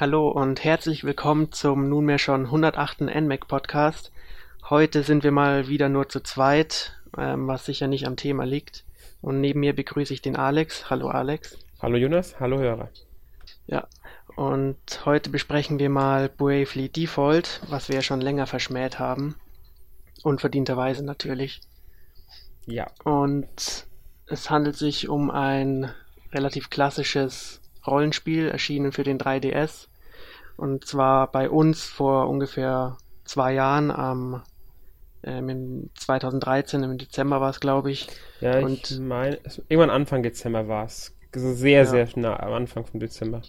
Hallo und herzlich willkommen zum nunmehr schon 108. NMAC Podcast. Heute sind wir mal wieder nur zu zweit, ähm, was sicher nicht am Thema liegt. Und neben mir begrüße ich den Alex. Hallo Alex. Hallo Jonas, hallo Hörer. Ja, und heute besprechen wir mal Bravely Default, was wir ja schon länger verschmäht haben. Unverdienterweise natürlich. Ja. Und es handelt sich um ein relativ klassisches Rollenspiel, erschienen für den 3DS. Und zwar bei uns vor ungefähr zwei Jahren, am ähm, 2013, im Dezember war es, glaube ich. Ja, ich meine, irgendwann Anfang Dezember war es. Sehr, ja. sehr nah am Anfang von Dezember.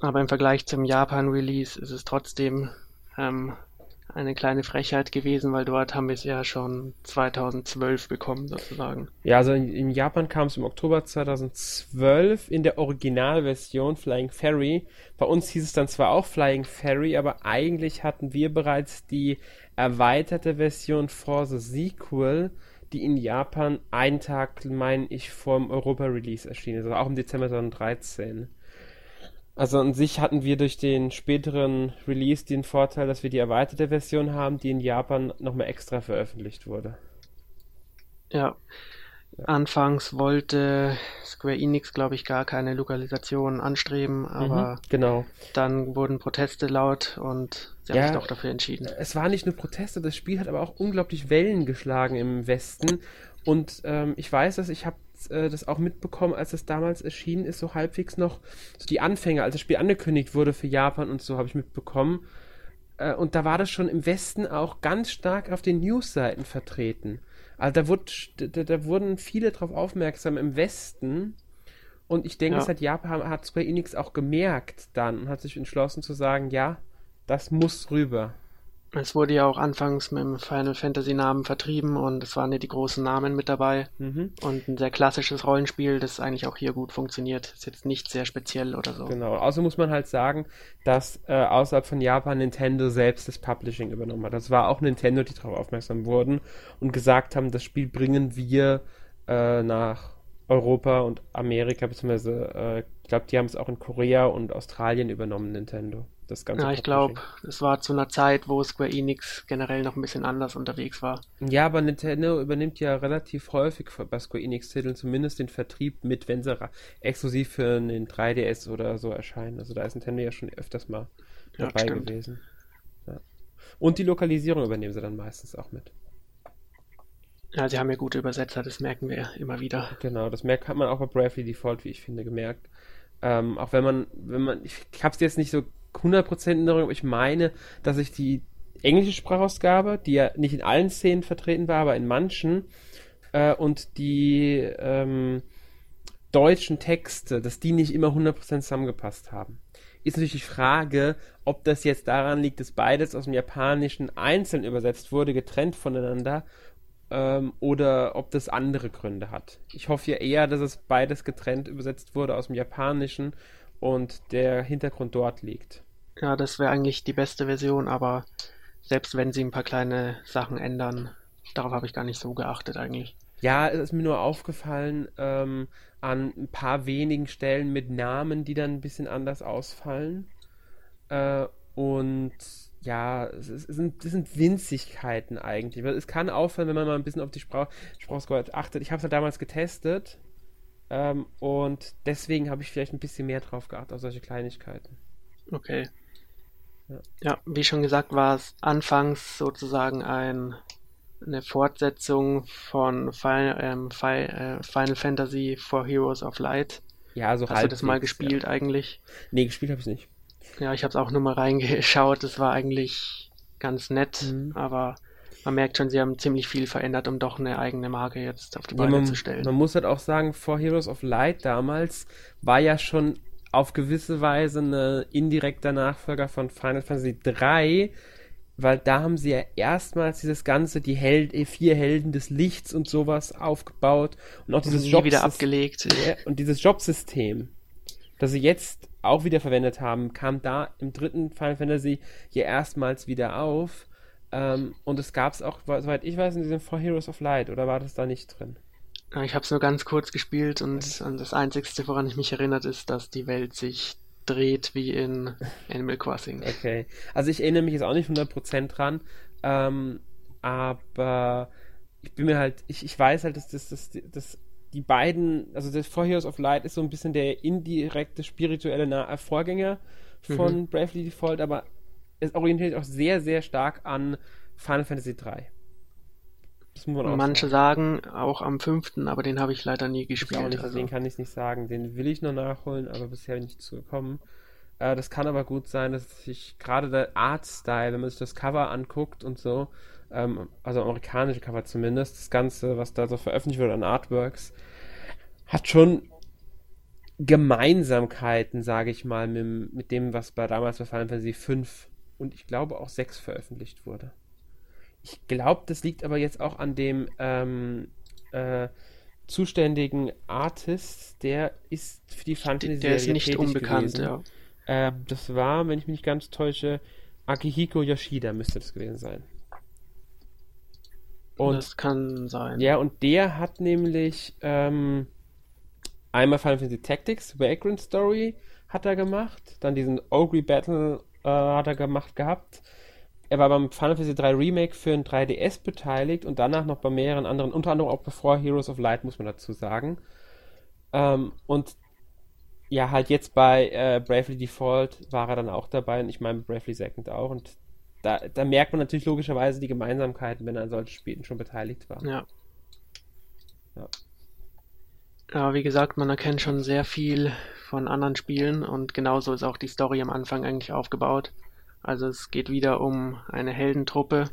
Aber im Vergleich zum Japan-Release ist es trotzdem ähm, eine kleine Frechheit gewesen, weil dort haben wir es ja schon 2012 bekommen, sozusagen. Ja, also in, in Japan kam es im Oktober 2012 in der Originalversion Flying Ferry. Bei uns hieß es dann zwar auch Flying Ferry, aber eigentlich hatten wir bereits die erweiterte Version for the Sequel, die in Japan einen Tag, meine ich, vor dem Europa-Release erschien also auch im Dezember 2013. Also an sich hatten wir durch den späteren Release den Vorteil, dass wir die erweiterte Version haben, die in Japan nochmal extra veröffentlicht wurde. Ja. ja. Anfangs wollte Square Enix, glaube ich, gar keine Lokalisation anstreben, aber mhm, genau. dann wurden Proteste laut und sie ja, haben sich doch dafür entschieden. Es waren nicht nur Proteste, das Spiel hat aber auch unglaublich Wellen geschlagen im Westen. Und ähm, ich weiß, dass ich habe äh, das auch mitbekommen, als es damals erschienen ist, so halbwegs noch so die Anfänge, als das Spiel angekündigt wurde für Japan und so, habe ich mitbekommen. Äh, und da war das schon im Westen auch ganz stark auf den Newsseiten vertreten. Also da, wurde, da, da wurden viele darauf aufmerksam im Westen. Und ich denke, ja. seit Japan hat Square Enix auch gemerkt dann und hat sich entschlossen zu sagen, ja, das muss rüber. Es wurde ja auch anfangs mit dem Final Fantasy Namen vertrieben und es waren ja die großen Namen mit dabei. Mhm. Und ein sehr klassisches Rollenspiel, das eigentlich auch hier gut funktioniert. Ist jetzt nicht sehr speziell oder so. Genau. Außer muss man halt sagen, dass äh, außerhalb von Japan Nintendo selbst das Publishing übernommen hat. Das war auch Nintendo, die darauf aufmerksam wurden und gesagt haben, das Spiel bringen wir äh, nach Europa und Amerika, beziehungsweise äh, ich glaube, die haben es auch in Korea und Australien übernommen, Nintendo das Ganze. Ja, ich glaube, es war zu einer Zeit, wo Square Enix generell noch ein bisschen anders unterwegs war. Ja, aber Nintendo übernimmt ja relativ häufig bei Square Enix-Titeln zumindest den Vertrieb mit, wenn sie exklusiv für den 3DS oder so erscheinen. Also da ist Nintendo ja schon öfters mal ja, dabei stimmt. gewesen. Ja. Und die Lokalisierung übernehmen sie dann meistens auch mit. Ja, sie haben ja gute Übersetzer, das merken wir immer wieder. Genau, das merkt, hat man auch bei Bravely Default, wie ich finde, gemerkt. Ähm, auch wenn man, wenn man, ich, ich habe es jetzt nicht so 100% in Erinnerung, aber ich meine, dass ich die englische Sprachausgabe, die ja nicht in allen Szenen vertreten war, aber in manchen, äh, und die ähm, deutschen Texte, dass die nicht immer 100% zusammengepasst haben. Ist natürlich die Frage, ob das jetzt daran liegt, dass beides aus dem Japanischen einzeln übersetzt wurde, getrennt voneinander, ähm, oder ob das andere Gründe hat. Ich hoffe ja eher, dass es beides getrennt übersetzt wurde aus dem Japanischen und der Hintergrund dort liegt. Ja, das wäre eigentlich die beste Version, aber selbst wenn sie ein paar kleine Sachen ändern, darauf habe ich gar nicht so geachtet eigentlich. Ja, es ist mir nur aufgefallen ähm, an ein paar wenigen Stellen mit Namen, die dann ein bisschen anders ausfallen. Äh, und ja, es, ist, es, sind, es sind Winzigkeiten eigentlich. Es kann auffallen, wenn man mal ein bisschen auf die Sprach Sprachscore achtet. Ich habe es halt damals getestet ähm, und deswegen habe ich vielleicht ein bisschen mehr drauf geachtet, auf solche Kleinigkeiten. Okay. Ja. ja, wie schon gesagt, war es anfangs sozusagen ein, eine Fortsetzung von Final, ähm, äh, Final Fantasy for Heroes of Light. Ja, so Hast du das mal gespielt ja. eigentlich? Nee, gespielt habe ich nicht. Ja, ich habe es auch nur mal reingeschaut. Das war eigentlich ganz nett, mhm. aber man merkt schon, sie haben ziemlich viel verändert, um doch eine eigene Marke jetzt auf die Beine ja, man, zu stellen. Man muss halt auch sagen, For Heroes of Light damals war ja schon auf gewisse Weise ein indirekter Nachfolger von Final Fantasy 3, weil da haben sie ja erstmals dieses ganze, die Held, äh, vier Helden des Lichts und sowas aufgebaut und auch dieses Job wieder abgelegt. und dieses Jobsystem, das sie jetzt auch wieder verwendet haben, kam da im dritten Final Fantasy ja erstmals wieder auf ähm, und es gab es auch, soweit ich weiß, in diesem For Heroes of Light, oder war das da nicht drin? Ich habe es nur ganz kurz gespielt und, und das Einzige, woran ich mich erinnert, ist, dass die Welt sich dreht wie in Animal Crossing. Okay. Also ich erinnere mich jetzt auch nicht 100% dran, ähm, aber ich bin mir halt, ich, ich weiß halt, dass, dass, dass, dass die beiden, also das For Heroes of Light ist so ein bisschen der indirekte spirituelle Vorgänger von mhm. Bravely Default, aber es orientiert auch sehr, sehr stark an Final Fantasy 3. Manche sagen. sagen auch am fünften, aber den habe ich leider nie gespielt. Ich nicht, also. Den kann ich nicht sagen. Den will ich noch nachholen, aber bisher nicht zugekommen. Äh, das kann aber gut sein, dass ich gerade der Artstyle, wenn man sich das Cover anguckt und so, ähm, also amerikanische Cover zumindest, das Ganze, was da so veröffentlicht wird an Artworks, hat schon Gemeinsamkeiten, sage ich mal, mit, mit dem, was bei damals bei Final Fantasy 5 und ich glaube auch 6 veröffentlicht wurde. Ich glaube, das liegt aber jetzt auch an dem ähm, äh, zuständigen Artist, der ist für die Fantasy Der ist nicht unbekannt, gewesen. ja. Ähm, das war, wenn ich mich nicht ganz täusche, Akihiko Yoshida müsste das gewesen sein. Und, das kann sein. Ja, und der hat nämlich ähm, einmal Final Fantasy Tactics, Vagrant Story hat er gemacht, dann diesen Ogre Battle äh, hat er gemacht gehabt. Er war beim Final Fantasy 3 Remake für ein 3DS beteiligt und danach noch bei mehreren anderen, unter anderem auch bevor Heroes of Light, muss man dazu sagen. Ähm, und ja, halt jetzt bei äh, Bravely Default war er dann auch dabei und ich meine Bravely Second auch und da, da merkt man natürlich logischerweise die Gemeinsamkeiten, wenn er an solchen Spielen schon beteiligt war. Ja. Ja. Ja, wie gesagt, man erkennt schon sehr viel von anderen Spielen und genauso ist auch die Story am Anfang eigentlich aufgebaut. Also es geht wieder um eine Heldentruppe.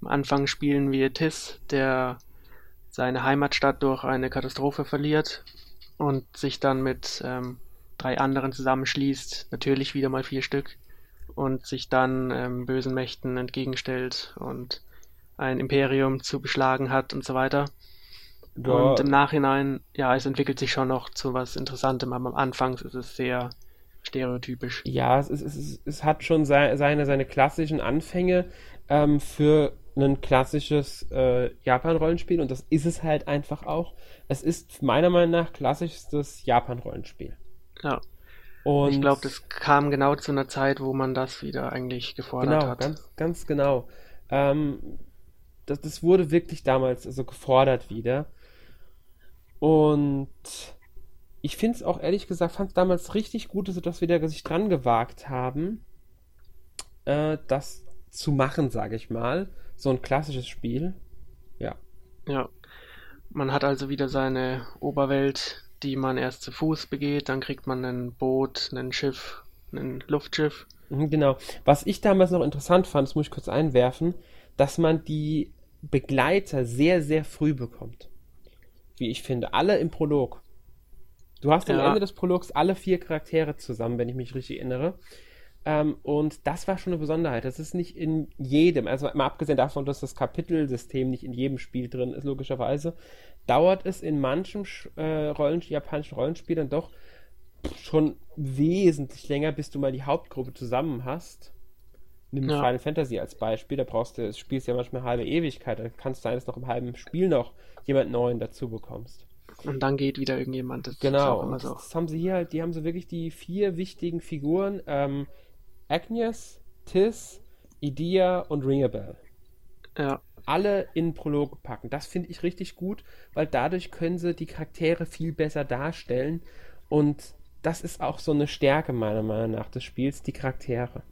Am Anfang spielen wir Tis, der seine Heimatstadt durch eine Katastrophe verliert und sich dann mit ähm, drei anderen zusammenschließt, natürlich wieder mal vier Stück, und sich dann ähm, bösen Mächten entgegenstellt und ein Imperium zu beschlagen hat und so weiter. Ja. Und im Nachhinein, ja, es entwickelt sich schon noch zu was Interessantem, aber am Anfang ist es sehr stereotypisch. Ja, es, ist, es, ist, es hat schon seine, seine klassischen Anfänge ähm, für ein klassisches äh, Japan-Rollenspiel und das ist es halt einfach auch. Es ist meiner Meinung nach klassischstes Japan-Rollenspiel. Ja. Und ich glaube, das kam genau zu einer Zeit, wo man das wieder eigentlich gefordert genau, hat. Ganz, ganz genau. Ähm, das, das wurde wirklich damals also gefordert wieder. Und ich finde es auch ehrlich gesagt, fand es damals richtig gut, dass wir da sich dran gewagt haben, äh, das zu machen, sage ich mal. So ein klassisches Spiel. Ja. Ja. Man hat also wieder seine Oberwelt, die man erst zu Fuß begeht, dann kriegt man ein Boot, ein Schiff, ein Luftschiff. Mhm, genau. Was ich damals noch interessant fand, das muss ich kurz einwerfen, dass man die Begleiter sehr, sehr früh bekommt wie ich finde. Alle im Prolog. Du hast am Ende des Prologs alle vier Charaktere zusammen, wenn ich mich richtig erinnere. Ähm, und das war schon eine Besonderheit. Das ist nicht in jedem, also mal abgesehen davon, dass das Kapitelsystem nicht in jedem Spiel drin ist, logischerweise, dauert es in manchen äh, Rollen, japanischen Rollenspielern doch schon wesentlich länger, bis du mal die Hauptgruppe zusammen hast. Nimm ja. Final Fantasy als Beispiel, da brauchst du, das spielst ja manchmal halbe Ewigkeit, da kannst du sein, dass noch im halben Spiel noch jemand Neuen dazu bekommst. Und dann geht wieder irgendjemand. Das genau. Das, so. das, haben sie hier halt, die haben so wirklich die vier wichtigen Figuren, ähm, Agnes, Tis, Idia und Ringabel. Ja. Alle in Prolog packen. Das finde ich richtig gut, weil dadurch können sie die Charaktere viel besser darstellen und das ist auch so eine Stärke meiner Meinung nach des Spiels, die Charaktere.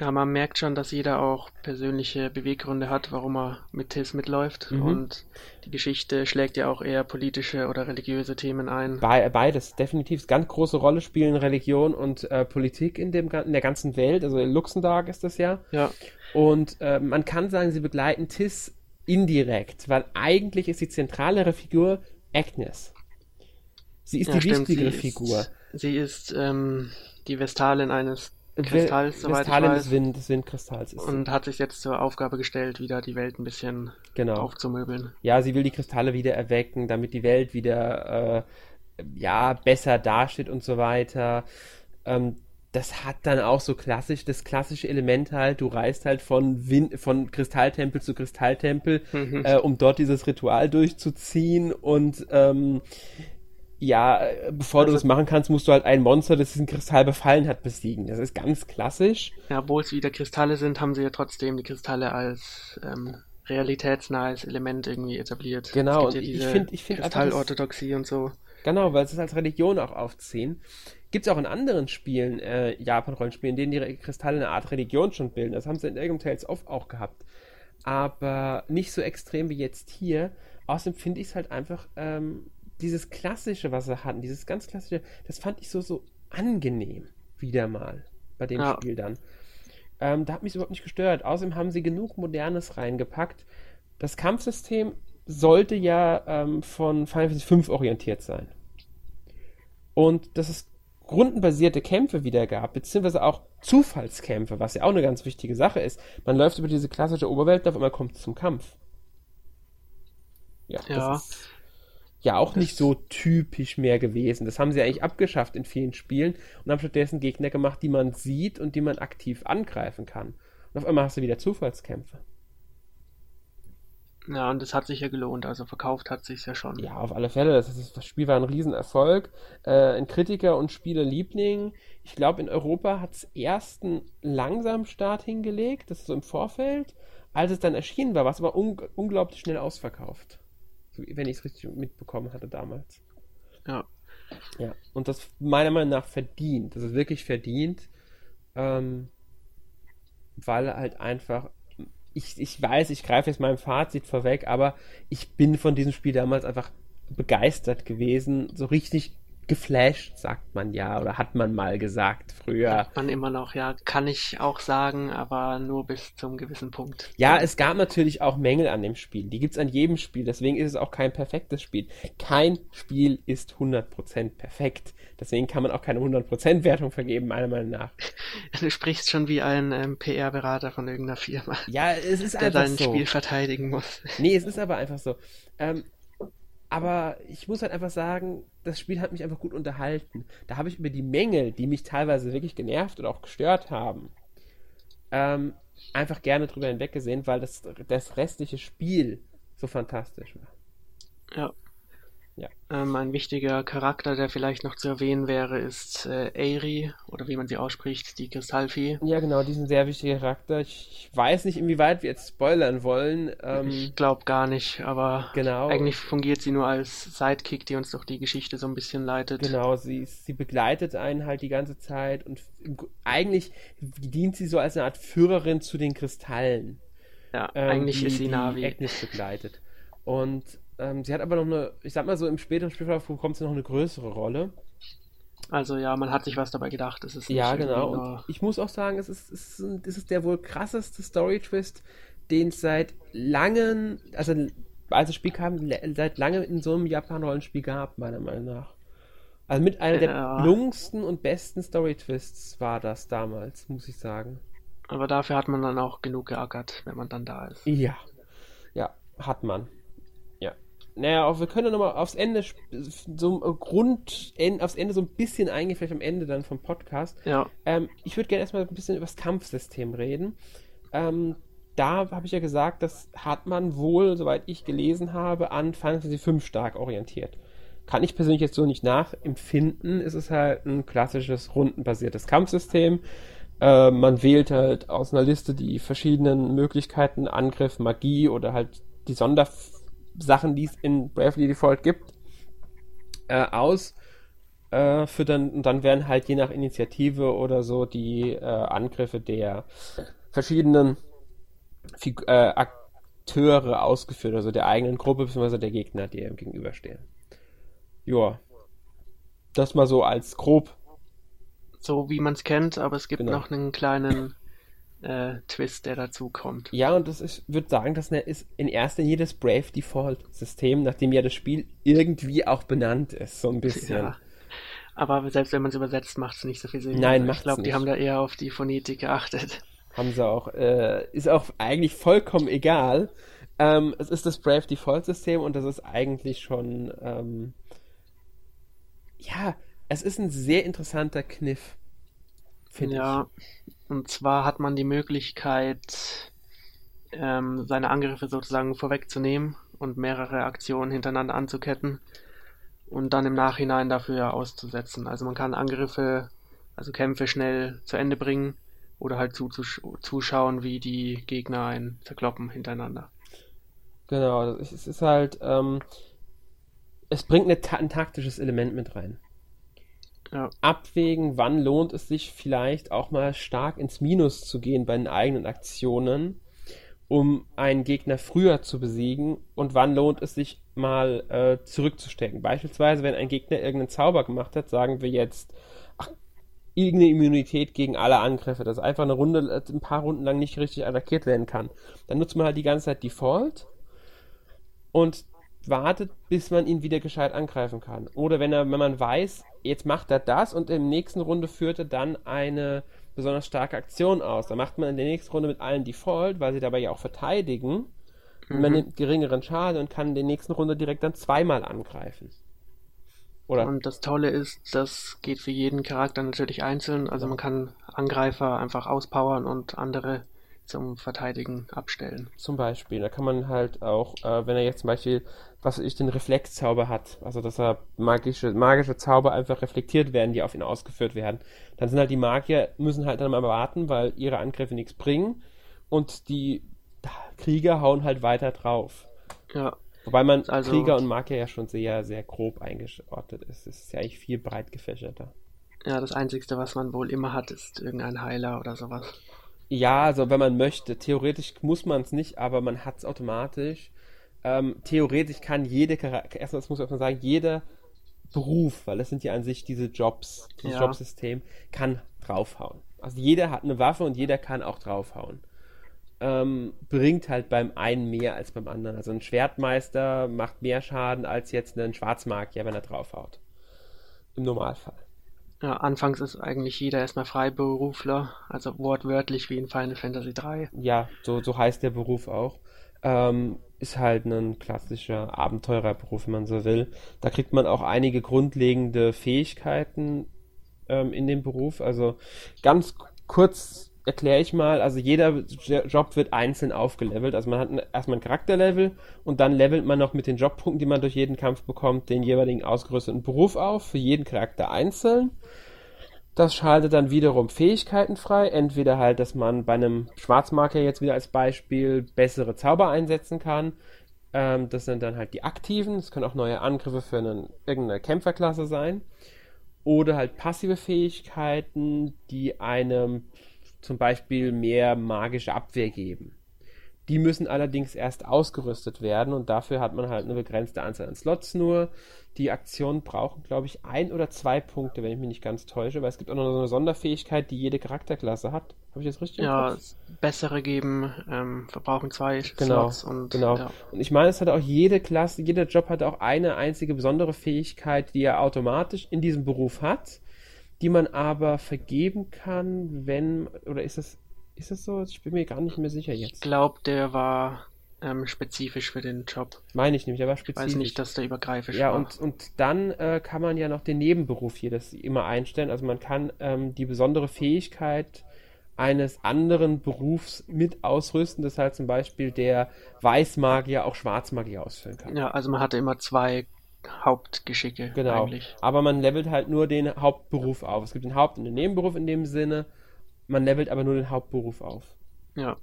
Ja, man merkt schon, dass jeder auch persönliche Beweggründe hat, warum er mit TIS mitläuft. Mhm. Und die Geschichte schlägt ja auch eher politische oder religiöse Themen ein. Be beides, definitiv. Ganz große Rolle spielen Religion und äh, Politik in, dem, in der ganzen Welt. Also in Luxemburg ist das ja. Ja. Und äh, man kann sagen, sie begleiten TIS indirekt, weil eigentlich ist die zentralere Figur Agnes. Sie ist ja, die stimmt, wichtigere sie Figur. Ist, sie ist ähm, die Vestalin eines Kristalls, soweit Kristallen ich weiß. Des, Wind, des Windkristalls ist Und hat sich jetzt zur Aufgabe gestellt, wieder die Welt ein bisschen genau. aufzumöbeln. Ja, sie will die Kristalle wieder erwecken, damit die Welt wieder äh, ja, besser dasteht und so weiter. Ähm, das hat dann auch so klassisch, das klassische Element halt, du reist halt von, Wind, von Kristalltempel zu Kristalltempel, mhm. äh, um dort dieses Ritual durchzuziehen und ähm, ja, äh, bevor also, du das machen kannst, musst du halt ein Monster, das diesen Kristall befallen hat, besiegen. Das ist ganz klassisch. Ja, obwohl es wieder Kristalle sind, haben sie ja trotzdem die Kristalle als ähm, realitätsnahes Element irgendwie etabliert. Genau, und ja ich finde, ich finde Kristallorthodoxie und so. Genau, weil sie es als Religion auch aufziehen. Gibt es auch in anderen Spielen, äh, Japan-Rollenspielen, in denen die Kristalle eine Art Religion schon bilden. Das haben sie in Elgum Tales of auch gehabt. Aber nicht so extrem wie jetzt hier. Außerdem finde ich es halt einfach ähm, dieses Klassische, was sie hatten, dieses ganz Klassische, das fand ich so, so angenehm, wieder mal, bei dem ja. Spiel dann. Ähm, da hat mich überhaupt nicht gestört. Außerdem haben sie genug Modernes reingepackt. Das Kampfsystem sollte ja ähm, von Final Fantasy V orientiert sein. Und dass es rundenbasierte Kämpfe wieder gab, beziehungsweise auch Zufallskämpfe, was ja auch eine ganz wichtige Sache ist. Man läuft über diese klassische Oberwelt, auf einmal kommt es zum Kampf. Ja, ja. Das ist, ja auch nicht so typisch mehr gewesen. Das haben sie eigentlich abgeschafft in vielen Spielen und haben stattdessen Gegner gemacht, die man sieht und die man aktiv angreifen kann. Und auf einmal hast du wieder Zufallskämpfe. Ja, und das hat sich ja gelohnt, also verkauft hat sich ja schon. Ja, auf alle Fälle. Das, ist, das Spiel war ein Riesenerfolg. Äh, ein Kritiker und Spielerliebling. Ich glaube, in Europa hat es erst einen langsamen Start hingelegt, das ist so im Vorfeld. Als es dann erschienen war, war es aber un unglaublich schnell ausverkauft wenn ich es richtig mitbekommen hatte damals. Ja. Ja, und das meiner Meinung nach verdient. Das ist wirklich verdient, ähm, weil halt einfach, ich, ich weiß, ich greife jetzt meinem Fazit vorweg, aber ich bin von diesem Spiel damals einfach begeistert gewesen, so richtig geflasht, sagt man ja, oder hat man mal gesagt früher. Hat man immer noch, ja, kann ich auch sagen, aber nur bis zum gewissen Punkt. Ja, es gab natürlich auch Mängel an dem Spiel. Die gibt es an jedem Spiel, deswegen ist es auch kein perfektes Spiel. Kein Spiel ist 100% perfekt. Deswegen kann man auch keine 100% Wertung vergeben, meiner Meinung nach. Du sprichst schon wie ein ähm, PR-Berater von irgendeiner Firma. Ja, es ist einfach so. Der sein Spiel verteidigen muss. Nee, es ist aber einfach so. Ähm, aber ich muss halt einfach sagen, das Spiel hat mich einfach gut unterhalten. Da habe ich über die Mängel, die mich teilweise wirklich genervt oder auch gestört haben, ähm, einfach gerne drüber hinweggesehen, weil das, das restliche Spiel so fantastisch war. Ja. Ja. Ähm, ein wichtiger Charakter, der vielleicht noch zu erwähnen wäre, ist äh, Eiri, oder wie man sie ausspricht, die Kristallfee. Ja, genau, diesen sehr wichtigen Charakter. Ich, ich weiß nicht, inwieweit wir jetzt spoilern wollen. Ähm, ich glaube gar nicht, aber genau. eigentlich fungiert sie nur als Sidekick, die uns durch die Geschichte so ein bisschen leitet. Genau, sie, sie begleitet einen halt die ganze Zeit und eigentlich dient sie so als eine Art Führerin zu den Kristallen. Ja, ähm, eigentlich die, ist sie Navi. Die Agnes begleitet. Und ähm, sie hat aber noch eine, ich sag mal so, im späteren Spielverlauf bekommt sie noch eine größere Rolle. Also ja, man hat sich was dabei gedacht. Es ist ja, genau. Und ich muss auch sagen, es ist, es ist, es ist der wohl krasseste Story-Twist, den es seit langen, also als das Spiel kam, seit langem in so einem Japan-Rollenspiel gab, meiner Meinung nach. Also mit einer ja. der gelungensten und besten Story-Twists war das damals, muss ich sagen. Aber dafür hat man dann auch genug geackert, wenn man dann da ist. Ja. Ja, hat man. Naja, auch wir können ja nochmal aufs Ende, so Grund, aufs Ende so ein bisschen eingehen, vielleicht am Ende dann vom Podcast. Ja. Ähm, ich würde gerne erstmal ein bisschen über das Kampfsystem reden. Ähm, da habe ich ja gesagt, das hat man wohl, soweit ich gelesen habe, an Final Fantasy V stark orientiert. Kann ich persönlich jetzt so nicht nachempfinden. Es ist halt ein klassisches rundenbasiertes Kampfsystem. Äh, man wählt halt aus einer Liste die verschiedenen Möglichkeiten, Angriff, Magie oder halt die Sonder Sachen, die es in Bravely Default gibt, äh, aus. Äh, für dann, und dann werden halt je nach Initiative oder so die äh, Angriffe der verschiedenen Fig äh, Akteure ausgeführt, also der eigenen Gruppe bzw. der Gegner, die ihm gegenüberstehen. Joa. Das mal so als grob. So wie man es kennt, aber es gibt genau. noch einen kleinen äh, Twist, der dazu kommt. Ja, und das ist, würde sagen, das ist in erster Linie das Brave Default System, nachdem ja das Spiel irgendwie auch benannt ist, so ein bisschen. Ja. Aber selbst wenn man es übersetzt, macht es nicht so viel Sinn. Nein, macht Ich glaube, die haben da eher auf die Phonetik geachtet. Haben sie auch. Äh, ist auch eigentlich vollkommen egal. Ähm, es ist das Brave Default System und das ist eigentlich schon. Ähm, ja, es ist ein sehr interessanter Kniff. Ja, ich. Und zwar hat man die Möglichkeit, ähm, seine Angriffe sozusagen vorwegzunehmen und mehrere Aktionen hintereinander anzuketten. und dann im Nachhinein dafür auszusetzen. Also man kann Angriffe, also Kämpfe schnell zu Ende bringen oder halt zuzusch zuschauen, wie die Gegner einen zerkloppen hintereinander. Genau, es ist halt, ähm, es bringt eine, ein taktisches Element mit rein. Ja. Abwägen, wann lohnt es sich vielleicht auch mal stark ins Minus zu gehen bei den eigenen Aktionen, um einen Gegner früher zu besiegen und wann lohnt es sich mal äh, zurückzustecken. Beispielsweise, wenn ein Gegner irgendeinen Zauber gemacht hat, sagen wir jetzt, irgendeine Immunität gegen alle Angriffe, dass einfach eine Runde, äh, ein paar Runden lang nicht richtig attackiert werden kann. Dann nutzt man halt die ganze Zeit Default und wartet, bis man ihn wieder gescheit angreifen kann. Oder wenn er, wenn man weiß, jetzt macht er das und der nächsten Runde führt er dann eine besonders starke Aktion aus. Dann macht man in der nächsten Runde mit allen Default, weil sie dabei ja auch verteidigen. Mhm. Man nimmt geringeren Schaden und kann in der nächsten Runde direkt dann zweimal angreifen. Oder? Und das Tolle ist, das geht für jeden Charakter natürlich einzeln. Also man kann Angreifer einfach auspowern und andere zum Verteidigen abstellen. Zum Beispiel. Da kann man halt auch, äh, wenn er jetzt zum Beispiel, was ich den Reflexzauber hat, also dass er magische, magische Zauber einfach reflektiert werden, die auf ihn ausgeführt werden, dann sind halt die Magier, müssen halt dann mal warten, weil ihre Angriffe nichts bringen und die Krieger hauen halt weiter drauf. Ja. Wobei man also, Krieger und Magier ja schon sehr, sehr grob eingeordnet ist. Es ist ja eigentlich viel breit gefächerter. Ja, das Einzige, was man wohl immer hat, ist irgendein Heiler oder sowas. Ja, also wenn man möchte. Theoretisch muss man es nicht, aber man hat es automatisch. Ähm, theoretisch kann jede Charakter, erstmal muss man sagen, jeder Beruf, weil das sind ja an sich diese Jobs, das ja. Jobsystem, kann draufhauen. Also jeder hat eine Waffe und jeder kann auch draufhauen. Ähm, bringt halt beim einen mehr als beim anderen. Also ein Schwertmeister macht mehr Schaden als jetzt ein Schwarzmagier, wenn er draufhaut. Im Normalfall. Ja, anfangs ist eigentlich jeder erstmal Freiberufler, also wortwörtlich wie in Final Fantasy 3. Ja, so, so heißt der Beruf auch. Ähm, ist halt ein klassischer Abenteurerberuf, wenn man so will. Da kriegt man auch einige grundlegende Fähigkeiten ähm, in dem Beruf. Also ganz kurz erkläre ich mal, also jeder Job wird einzeln aufgelevelt. Also man hat erstmal ein Charakterlevel und dann levelt man noch mit den Jobpunkten, die man durch jeden Kampf bekommt, den jeweiligen ausgerüsteten Beruf auf, für jeden Charakter einzeln. Das schaltet dann wiederum Fähigkeiten frei. Entweder halt, dass man bei einem Schwarzmarker jetzt wieder als Beispiel bessere Zauber einsetzen kann. Ähm, das sind dann halt die aktiven. Das können auch neue Angriffe für einen, irgendeine Kämpferklasse sein. Oder halt passive Fähigkeiten, die einem zum Beispiel mehr magische Abwehr geben. Die müssen allerdings erst ausgerüstet werden und dafür hat man halt eine begrenzte Anzahl an Slots nur. Die Aktionen brauchen, glaube ich, ein oder zwei Punkte, wenn ich mich nicht ganz täusche, weil es gibt auch noch so eine Sonderfähigkeit, die jede Charakterklasse hat. Habe ich das richtig? Ja, bessere geben, ähm, verbrauchen zwei genau, Slots und genau. Ja. Und ich meine, es hat auch jede Klasse, jeder Job hat auch eine einzige besondere Fähigkeit, die er automatisch in diesem Beruf hat die man aber vergeben kann, wenn, oder ist das, ist das so? Ich bin mir gar nicht mehr sicher jetzt. Ich glaube, der war ähm, spezifisch für den Job. Meine ich nämlich, der war spezifisch. Ich weiß nicht, dass der übergreifend ja, war. Ja, und, und dann äh, kann man ja noch den Nebenberuf hier das immer einstellen. Also man kann ähm, die besondere Fähigkeit eines anderen Berufs mit ausrüsten, dass halt zum Beispiel der Weißmagier auch Schwarzmagier ausführen kann. Ja, also man hatte immer zwei Hauptgeschicke genau. eigentlich. Aber man levelt halt nur den Hauptberuf auf. Es gibt den Haupt- und den Nebenberuf in dem Sinne. Man levelt aber nur den Hauptberuf auf. Ja.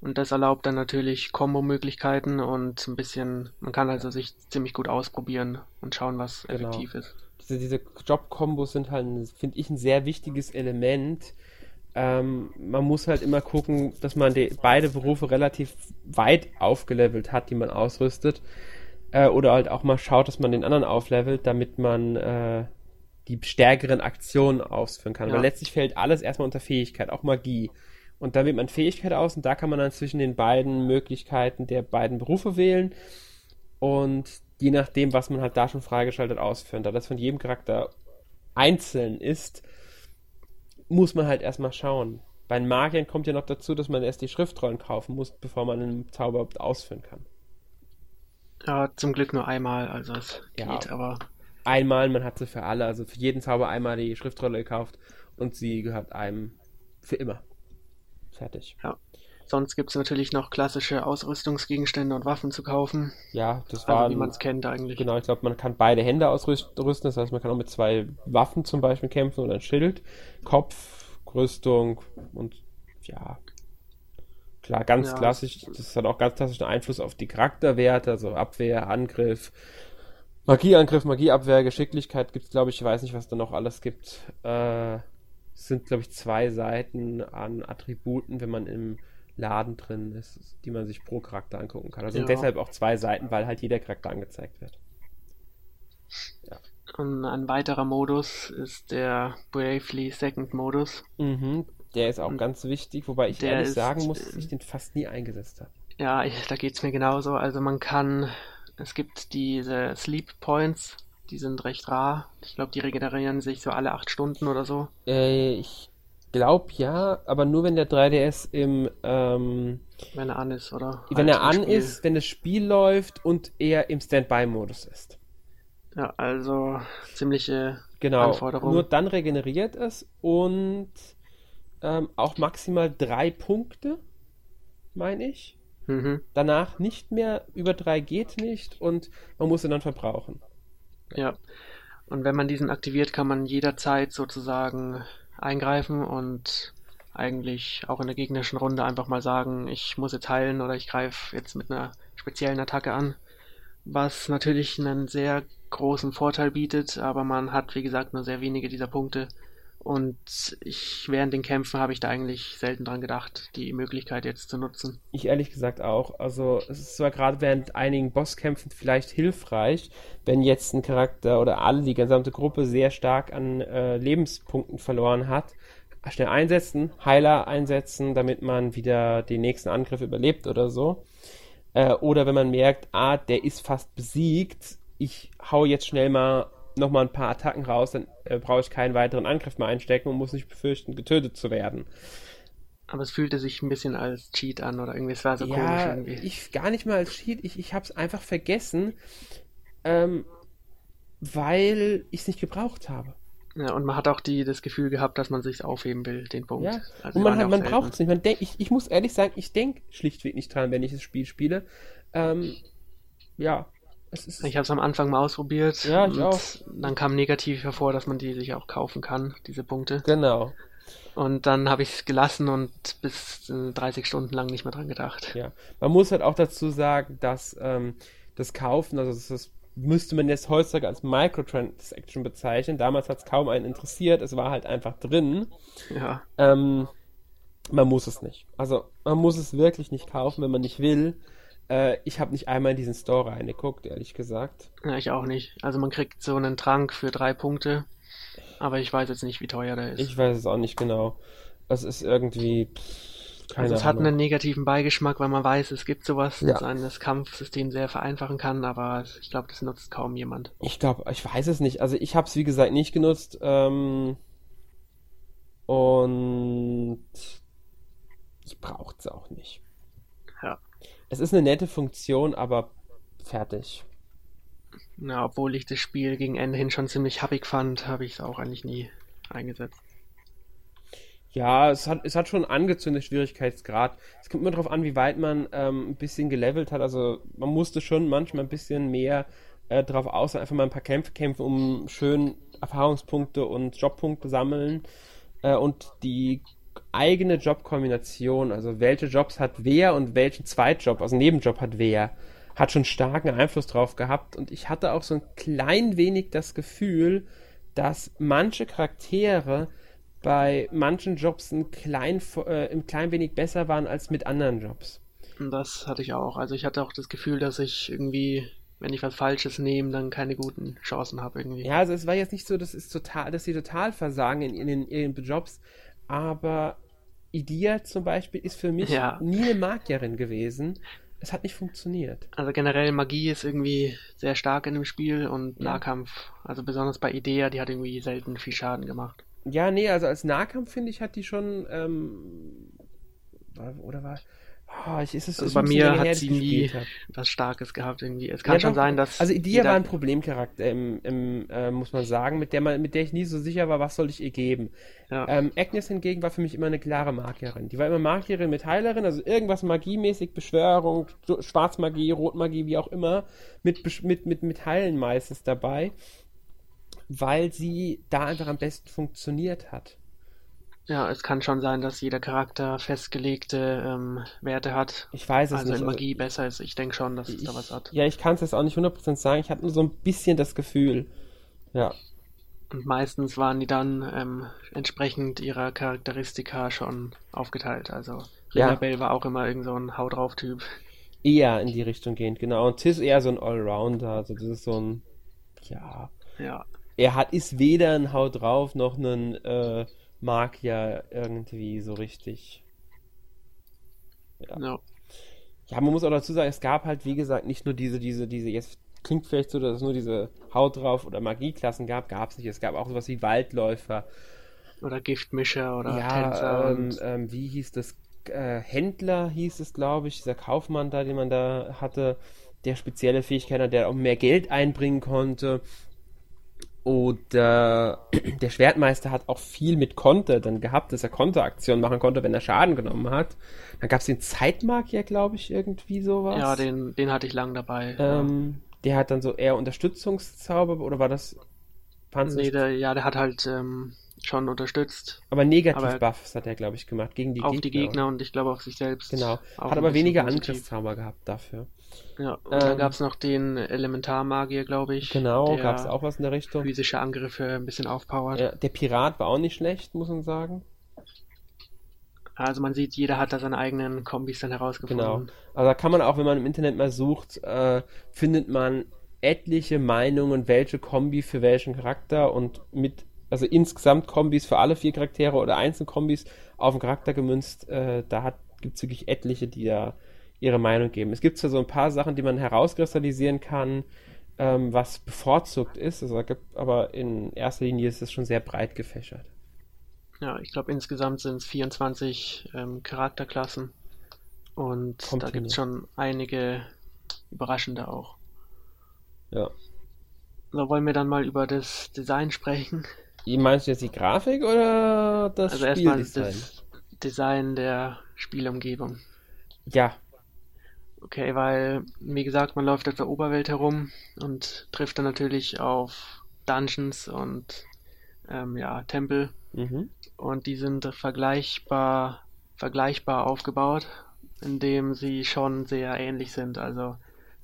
Und das erlaubt dann natürlich Kombo-Möglichkeiten und ein bisschen, man kann also sich ziemlich gut ausprobieren und schauen, was genau. effektiv ist. Diese, diese Job-Kombos sind halt, finde ich, ein sehr wichtiges Element. Ähm, man muss halt immer gucken, dass man die, beide Berufe relativ weit aufgelevelt hat, die man ausrüstet. Äh, oder halt auch mal schaut, dass man den anderen auflevelt, damit man äh, die stärkeren Aktionen ausführen kann. Ja. Weil letztlich fällt alles erstmal unter Fähigkeit, auch Magie. Und da wählt man Fähigkeit aus und da kann man dann zwischen den beiden Möglichkeiten der beiden Berufe wählen. Und je nachdem, was man halt da schon freigeschaltet ausführen. Da das von jedem Charakter einzeln ist, muss man halt erstmal schauen. Bei den Magiern kommt ja noch dazu, dass man erst die Schriftrollen kaufen muss, bevor man einen Zauber ausführen kann. Ja, zum Glück nur einmal, also es ja, geht, aber. Einmal, man hat sie für alle, also für jeden Zauber einmal die Schriftrolle gekauft und sie gehört einem für immer. Fertig. Ja. Sonst gibt es natürlich noch klassische Ausrüstungsgegenstände und Waffen zu kaufen. Ja, das war. Also wie man es kennt eigentlich. Genau, ich glaube, man kann beide Hände ausrüsten. Das heißt, man kann auch mit zwei Waffen zum Beispiel kämpfen oder ein Schild. Kopf, Rüstung und ja. Klar, ganz Ja. klassisch. Das hat auch ganz klassischen Einfluss auf die Charakterwerte, also Abwehr, Angriff, Magieangriff, Magieabwehr, Geschicklichkeit gibt's, glaube ich, ich weiß nicht, was da noch alles gibt. Äh, es sind, glaube ich, zwei Seiten an Attributen, wenn man im Laden drin ist, die man sich pro Charakter angucken kann. Also Ja. deshalb auch zwei Seiten, weil halt jeder Charakter angezeigt wird. Und ein weiterer Modus ist der Bravely Second Modus. Mhm. Der ist auch Und ganz wichtig, wobei ich ehrlich ist, sagen muss, dass äh, ich den fast nie eingesetzt habe. Ja, ich, da geht's mir genauso. Also man kann, es gibt diese Sleep Points, die sind recht rar. Ich glaube, die regenerieren sich so alle acht Stunden oder so. Äh, ich glaube ja, aber nur wenn der 3DS im, ähm, Wenn er an ist, oder? wenn halt er an Spiel. ist, wenn das Spiel läuft und er im Standby-Modus ist. Ja, also ziemliche Genau. Anforderung. Nur dann regeneriert es und ähm, auch maximal drei Punkte, meine ich. Mhm. Danach nicht mehr, über drei geht nicht und man muss ihn dann verbrauchen. Ja. Und wenn man diesen aktiviert, kann man jederzeit sozusagen eingreifen und eigentlich auch in der gegnerischen Runde einfach mal sagen, ich muss jetzt heilen oder ich greife jetzt mit einer speziellen Attacke an. Was natürlich einen sehr großen Vorteil bietet, aber man hat, wie gesagt, nur sehr wenige dieser Punkte. Und ich, während den Kämpfen habe ich da eigentlich selten dran gedacht, die Möglichkeit jetzt zu nutzen. Ich ehrlich gesagt auch. Also es ist zwar gerade während einigen Bosskämpfen vielleicht hilfreich, wenn jetzt ein Charakter oder alle, die gesamte Gruppe sehr stark an äh, Lebenspunkten verloren hat, schnell einsetzen, Heiler einsetzen, damit man wieder den nächsten Angriff überlebt oder so. Äh, oder wenn man merkt, ah, der ist fast besiegt, ich hau jetzt schnell mal nochmal ein paar Attacken raus, dann äh, brauche ich keinen weiteren Angriff mehr einstecken und muss nicht befürchten, getötet zu werden. Aber es fühlte sich ein bisschen als Cheat an oder irgendwie, es war so komisch Ja, irgendwie. ich gar nicht mal als Cheat, ich, ich habe es einfach vergessen, ähm, weil ich es nicht gebraucht habe. Ja, und man hat auch die, das Gefühl gehabt, dass man sich aufheben will, den Punkt. Ja, Also und man, hat, man braucht es nicht. Man denk, ich, ich muss ehrlich sagen, ich denke schlichtweg nicht dran, wenn ich das Spiel spiele. Ähm, ja. Ich habe es am Anfang mal ausprobiert. Ja, ich und auch. Dann kam negativ hervor, dass man die sich auch kaufen kann, diese Punkte. Genau. Und dann habe ich es gelassen und bis äh, 30 Stunden lang nicht mehr dran gedacht. Ja, man muss halt auch dazu sagen, dass ähm, das Kaufen, also das, das müsste man jetzt heutzutage als Microtransaction bezeichnen. Damals hat es kaum einen interessiert, es war halt einfach drin. Ja, Ähm, man muss es nicht. Also man muss es wirklich nicht kaufen, wenn man nicht will. Äh, ich habe nicht einmal in diesen Store reingeguckt, ehrlich gesagt. ja, ich auch nicht. Also man kriegt so einen Trank für drei Punkte, aber ich weiß jetzt nicht, wie teuer der ist. Ich weiß es auch nicht genau. Es ist irgendwie. Pff, keine also es hat Ahnung. einen negativen Beigeschmack, weil man weiß, es gibt sowas, Ja. das einen das Kampfsystem sehr vereinfachen kann, aber ich glaube, das nutzt kaum jemand. Ich glaube, ich weiß es nicht. Also ich habe es wie gesagt nicht genutzt. Ähm, und ich brauche es auch nicht. Es ist eine nette Funktion, aber fertig. Ja, obwohl ich das Spiel gegen Ende hin schon ziemlich happig fand, habe ich es auch eigentlich nie eingesetzt. Ja, es hat, es hat schon einen angezündeten Schwierigkeitsgrad. Es kommt immer darauf an, wie weit man ähm, ein bisschen gelevelt hat. Also man musste schon manchmal ein bisschen mehr äh, drauf aus, einfach mal ein paar Kämpfe kämpfen, um schön Erfahrungspunkte und Jobpunkte sammeln. Äh, und die eigene Jobkombination, also welche Jobs hat wer und welchen Zweitjob, also Nebenjob hat wer, hat schon starken Einfluss drauf gehabt. Und ich hatte auch so ein klein wenig das Gefühl, dass manche Charaktere bei manchen Jobs ein klein, äh, ein klein wenig besser waren als mit anderen Jobs. Das hatte ich auch. Also ich hatte auch das Gefühl, dass ich irgendwie, wenn ich was Falsches nehme, dann keine guten Chancen habe irgendwie. Ja, also es war jetzt nicht so, dass, es total, dass sie total versagen in, in, in ihren Jobs, aber Idia zum Beispiel ist für mich Ja. nie eine Magierin gewesen. Es hat nicht funktioniert. Also generell Magie ist irgendwie sehr stark in dem Spiel und Ja. Nahkampf, also besonders bei Idea, die hat irgendwie selten viel Schaden gemacht. Ja, nee, also als Nahkampf finde ich, hat die schon, ähm, oder war, Oh, ich, ist es, Also ist bei ein bisschen mir hat sie nie was Starkes gehabt irgendwie. Es kann Ja, schon doch. sein, dass Also Idia jeder- war ein Problemcharakter, im, im, äh, muss man sagen, mit der, man, mit der ich nie so sicher war, was soll ich ihr geben. ja, Ähm, Agnes hingegen war für mich immer eine klare Magierin. Die war immer Magierin mit Heilerin, also irgendwas magiemäßig, Beschwörung, Sch- Schwarzmagie, Rotmagie, wie auch immer, mit, mit, mit, mit Heilen meistens dabei, weil sie da einfach am besten funktioniert hat. Ja, es kann schon sein, dass jeder Charakter festgelegte ähm, Werte hat. Ich weiß es Also nicht. also Magie besser ist. Ich denke schon, dass es ich, da was hat. ja, ich kann es jetzt auch nicht 100% sagen. Ich hatte nur so ein bisschen das Gefühl. Ja. Und meistens waren die dann ähm, entsprechend ihrer Charakteristika schon aufgeteilt. Also Ja. Rinabel war auch immer irgend so ein Haut drauf Typ. Eher in die Richtung gehend, genau. Und Tis eher so ein Allrounder. Also das ist so ein, ja, Ja, er hat, ist weder ein Haut drauf noch ein äh, Magier irgendwie so richtig. Ja. ja. Ja, man muss auch dazu sagen, es gab halt, wie gesagt, nicht nur diese, diese, diese, jetzt klingt vielleicht so, dass es nur diese Haut drauf oder Magieklassen gab, gab es nicht. Es gab auch sowas wie Waldläufer. Oder Giftmischer oder ja, Tänzer. ähm, ähm, wie hieß das? Äh, Händler hieß es, glaube ich, dieser Kaufmann da, den man da hatte, der spezielle Fähigkeiten hat, der auch mehr Geld einbringen konnte. Oder der Schwertmeister hat auch viel mit Konter dann gehabt, dass er Konteraktionen machen konnte, wenn er Schaden genommen hat. Dann gab es den Zeitmagier, glaube ich, irgendwie sowas. ja, den, den hatte ich lang dabei. Ähm, der hat dann so eher Unterstützungszauber, oder war das. Panzer? Nee, der, ja, der hat halt ähm, schon unterstützt aber negativ aber- Buffs hat er, glaube ich, gemacht, gegen die auf Gegner. die Gegner und ich glaube auf sich selbst. Genau. auch Hat aber weniger. Angriffszauber gehabt dafür. Ja, und Ähm, dann gab es noch den Elementarmagier, glaube ich. Genau, gab es auch was in der Richtung. physische Angriffe ein bisschen aufpowert. Ja, der Pirat war auch nicht schlecht, muss man sagen. Also man sieht, jeder hat da seine eigenen Kombis dann herausgefunden. Genau. Also da kann man auch, wenn man im Internet mal sucht, äh, findet man etliche Meinungen, welche Kombi für welchen Charakter und mit, also insgesamt Kombis für alle vier Charaktere oder Einzelkombis auf den Charakter gemünzt. Äh, da gibt es wirklich etliche, die da ihre Meinung geben. Es gibt zwar so ein paar Sachen, die man herauskristallisieren kann, ähm, was bevorzugt ist, also, da gibt- aber in erster Linie ist es schon sehr breit gefächert. Ja, ich glaube insgesamt sind es 24 ähm, Charakterklassen und Kommt da gibt es schon einige überraschende auch. Ja. So, wollen wir dann mal über das Design sprechen? Meinst du jetzt die Grafik oder das also erstmal Spieldesign? das Design der Spielumgebung. Ja, Okay, weil, wie gesagt, man läuft auf der Oberwelt herum und trifft dann natürlich auf Dungeons und ähm, ja, Tempel. mhm. Und die sind vergleichbar, vergleichbar aufgebaut, indem sie schon sehr ähnlich sind. Also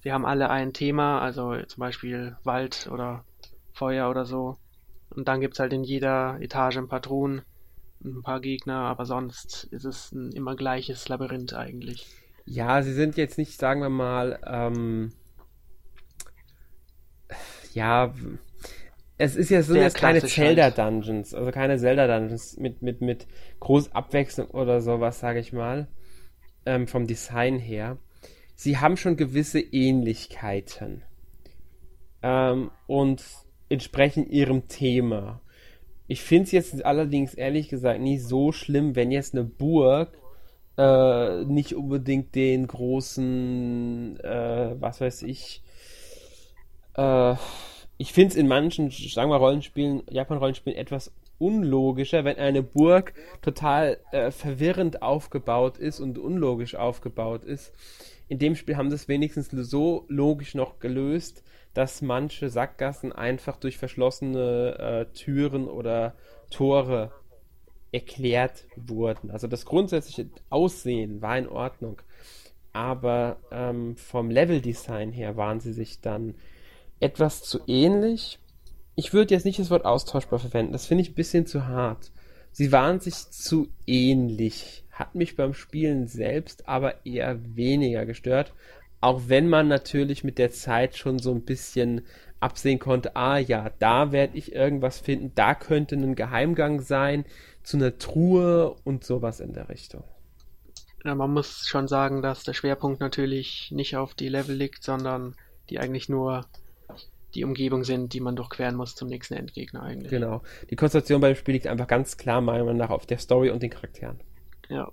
sie haben alle ein Thema, also zum Beispiel Wald oder Feuer oder so. Und dann gibt's halt in jeder Etage ein paar Truhen und ein paar Gegner, aber sonst ist es ein immer gleiches Labyrinth eigentlich. Ja, sie sind jetzt nicht, sagen wir mal, ähm, ja, es ist ja, Sehr jetzt keine halt. Zelda-Dungeons, also keine Zelda-Dungeons mit, mit, mit groß Abwechslung oder sowas, sage ich mal, ähm, vom Design her. Sie haben schon gewisse Ähnlichkeiten ähm, und entsprechen ihrem Thema. Ich finde es jetzt allerdings ehrlich gesagt nicht so schlimm, wenn jetzt eine Burg äh, nicht unbedingt den großen, äh, was weiß ich, äh, ich finde es in manchen, sagen wir Rollenspielen, Japan-Rollenspielen etwas unlogischer, wenn eine Burg total äh, verwirrend aufgebaut ist und unlogisch aufgebaut ist. In dem Spiel haben sie es wenigstens so logisch noch gelöst, dass manche Sackgassen einfach durch verschlossene äh, Türen oder Tore erklärt wurden. Also das grundsätzliche Aussehen war in Ordnung, aber ähm, vom Leveldesign her waren sie sich dann etwas zu ähnlich. Ich würde jetzt nicht das Wort austauschbar verwenden, das finde ich ein bisschen zu hart. Sie waren sich zu ähnlich, hat mich beim Spielen selbst aber eher weniger gestört, auch wenn man natürlich mit der Zeit schon so ein bisschen absehen konnte, ah ja, da werde ich irgendwas finden, da könnte ein Geheimgang sein zu einer Truhe und sowas in der Richtung. Ja, man muss schon sagen, dass der Schwerpunkt natürlich nicht auf die Level liegt, sondern die eigentlich nur die Umgebung sind, die man durchqueren muss zum nächsten Endgegner eigentlich. Genau. Die Konzentration beim Spiel liegt einfach ganz klar meiner Meinung nach auf der Story und den Charakteren. Ja.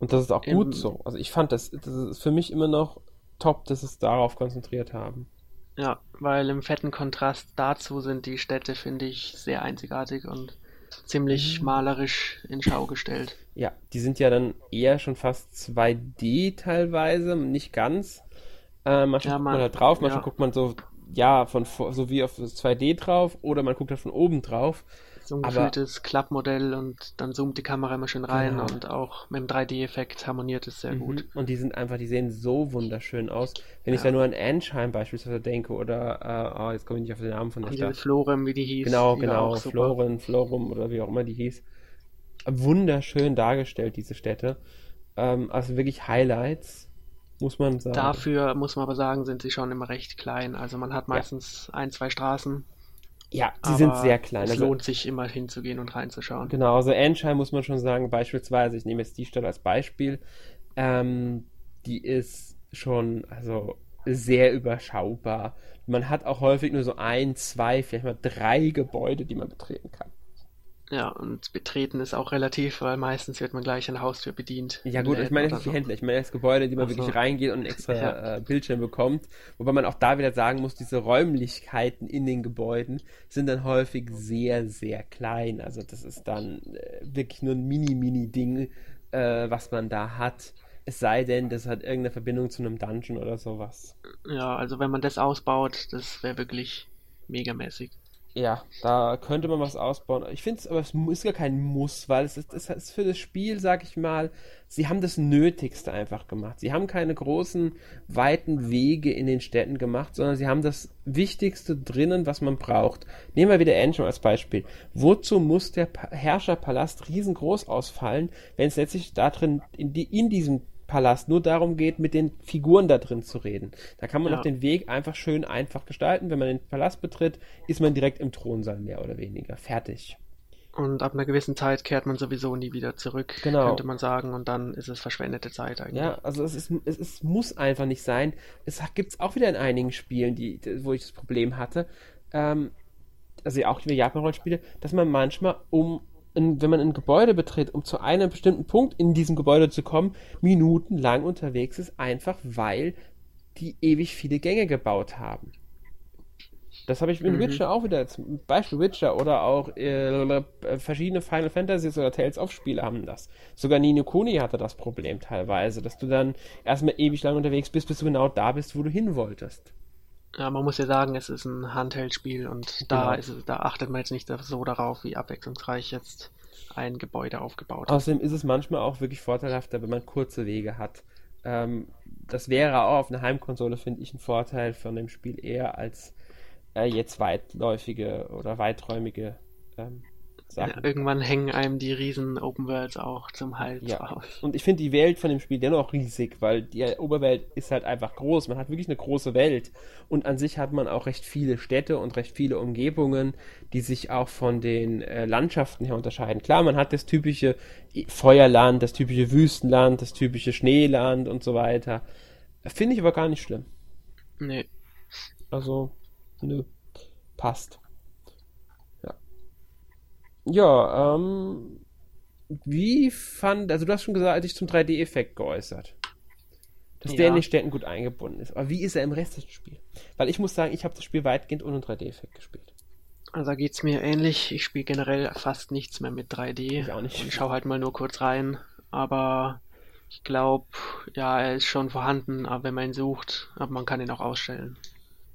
Und das ist auch gut so. Also ich fand das, das ist für mich immer noch top, dass es darauf konzentriert haben. Ja, weil im fetten Kontrast dazu sind die Städte, finde ich, sehr einzigartig und ziemlich Mhm. malerisch in Schau gestellt. Ja, die sind ja dann eher schon fast 2D teilweise, nicht ganz. Äh, manchmal Ja, guckt man da drauf, manchmal ja. guckt man so, ja, von so wie auf das 2D drauf oder man guckt da von oben drauf. So ein gefühltes Klappmodell und dann zoomt die Kamera immer schön rein Genau. und auch mit dem 3D-Effekt harmoniert es sehr gut. Mhm. Und die sind einfach, die sehen so wunderschön aus. Wenn ich Ja. da nur an Ansheim beispielsweise denke oder, äh, oh, jetzt komme ich nicht auf den Namen von der Und Stadt. Florem, wie die hieß, Genau, die genau. Floren, Florum oder wie auch immer die hieß. Wunderschön dargestellt, diese Städte. Ähm, also wirklich Highlights, muss man sagen. Dafür muss man aber sagen, sind sie schon immer recht klein. Also man hat meistens ein, zwei Straßen. Ja, die aber sind sehr klein. Es Also, lohnt sich immer hinzugehen und reinzuschauen. genau, also Ansheim muss man schon sagen, beispielsweise, ich nehme jetzt die Stadt als Beispiel, ähm, die ist schon, also sehr überschaubar. Man hat auch häufig nur so ein, zwei, vielleicht mal drei Gebäude, die man betreten kann. Ja, und betreten ist auch relativ, weil meistens wird man gleich an der Haustür bedient. Ja in gut, ich meine jetzt die so. Händler, ich meine das Gebäude, die man Ach so. wirklich reingeht und einen extra Ja. äh, Bildschirm bekommt. Wobei man auch da wieder sagen muss, diese Räumlichkeiten in den Gebäuden sind dann häufig sehr, sehr klein. Also das ist dann äh, wirklich nur ein Mini-Mini-Ding, äh, was man da hat. Es sei denn, das hat irgendeine Verbindung zu einem Dungeon oder sowas. Ja, also wenn man das ausbaut, das wäre wirklich megamäßig. Ja, da könnte man was ausbauen. Ich finde es, aber es ist gar kein Muss, weil es ist, es ist für das Spiel, sag ich mal, sie haben das Nötigste einfach gemacht. Sie haben keine großen, weiten Wege in den Städten gemacht, sondern sie haben das Wichtigste drinnen, was man braucht. Nehmen wir wieder Angel als Beispiel. Wozu muss der Pa- Herrscherpalast riesengroß ausfallen, wenn es letztlich da drin, in, die, in diesem Palast nur darum geht, mit den Figuren da drin zu reden. Da kann man Ja. auch den Weg einfach schön einfach gestalten. Wenn man den Palast betritt, ist man direkt im Thronsaal mehr oder weniger. Fertig. Und ab einer gewissen Zeit kehrt man sowieso nie wieder zurück, Genau. könnte man sagen. Und dann ist es verschwendete Zeit eigentlich. Ja, also es, ist, es ist, muss einfach nicht sein. Es gibt es auch wieder in einigen Spielen, die, wo ich das Problem hatte. Ähm, also auch wie Japan-Rollenspiele, dass man manchmal um in, wenn man ein Gebäude betritt, um zu einem bestimmten Punkt in diesem Gebäude zu kommen, minutenlang unterwegs ist, einfach weil die ewig viele Gänge gebaut haben. Das habe ich mit Mhm. Witcher auch wieder, zum Beispiel Witcher oder auch äh, verschiedene Final Fantasies oder Tales of Spiele haben das. Sogar Nino Kuni hatte das Problem teilweise, dass du dann erstmal ewig lang unterwegs bist, bis du genau da bist, wo du hin wolltest. Ja, man muss ja sagen, es ist ein Handheld-Spiel und da Genau. ist es, da achtet man jetzt nicht so darauf, wie abwechslungsreich jetzt ein Gebäude aufgebaut ist. Außerdem ist es manchmal auch wirklich vorteilhafter, wenn man kurze Wege hat. Ähm, das wäre auch auf einer Heimkonsole, finde ich, ein Vorteil von dem Spiel eher als äh, jetzt weitläufige oder weiträumige ähm, Ja, irgendwann hängen einem die riesen Open Worlds auch zum Hals Ja. raus. Und ich finde die Welt von dem Spiel dennoch riesig, weil die Oberwelt ist halt einfach groß. Man hat wirklich eine große Welt. Und an sich hat man auch recht viele Städte und recht viele Umgebungen, die sich auch von den äh, Landschaften her unterscheiden. Klar, man hat das typische Feuerland, das typische Wüstenland, das typische Schneeland und so weiter. Finde ich aber gar nicht schlimm. Nee, Also, nö. Passt. Ja. Ähm. Wie fand, also du hast schon gesagt, dich zum 3D-Effekt geäußert. Dass der Ja. in den Städten gut eingebunden ist. Aber wie ist er im Rest des Spiels? Weil ich muss sagen, ich habe das Spiel weitgehend ohne 3D-Effekt gespielt. also da geht's mir ähnlich. Ich spiele generell fast nichts mehr mit 3D. Ich auch nicht. Und schau halt mal nur kurz rein. Aber ich glaube, ja, er ist schon vorhanden, aber wenn man ihn sucht, aber man kann ihn auch ausstellen.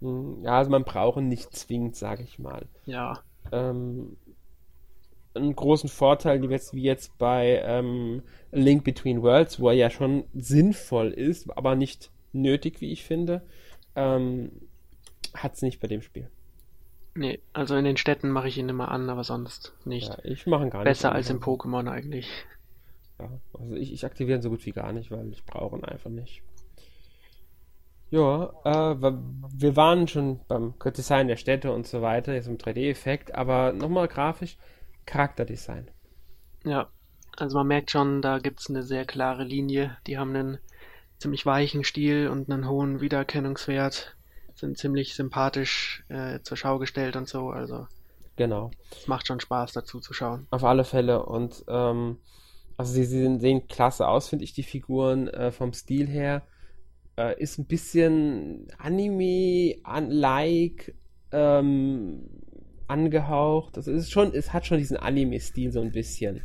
Hm, Ja, also man braucht ihn nicht zwingend, sage ich mal. Ja, ähm, einen großen Vorteil, wie jetzt, wie jetzt bei ähm, Link Between Worlds, wo er ja schon sinnvoll ist, aber nicht nötig, wie ich finde, ähm, hat es nicht bei dem Spiel. nee, also in den Städten mache ich ihn immer an, aber sonst nicht. Ja, ich mache ihn gar nicht. Besser als im Pokémon eigentlich. Ja, also ich, ich aktiviere ihn so gut wie gar nicht, weil ich brauche ihn einfach nicht. Ja, äh, wir waren schon beim Design der Städte und so weiter, jetzt im 3D-Effekt, aber nochmal grafisch, Charakterdesign. Ja, also man merkt schon, da gibt's eine sehr klare Linie. Die haben einen ziemlich weichen Stil und einen hohen Wiedererkennungswert. Sind ziemlich sympathisch äh, zur Schau gestellt und so. Also Genau. es macht schon Spaß dazu zu schauen. Auf alle Fälle. Und ähm, Also sie, sie sehen klasse aus, finde ich, die Figuren äh, vom Stil her. Äh, ist ein bisschen Anime-like ähm, angehaucht. Also es ist schon, es hat schon diesen Anime-Stil so ein bisschen.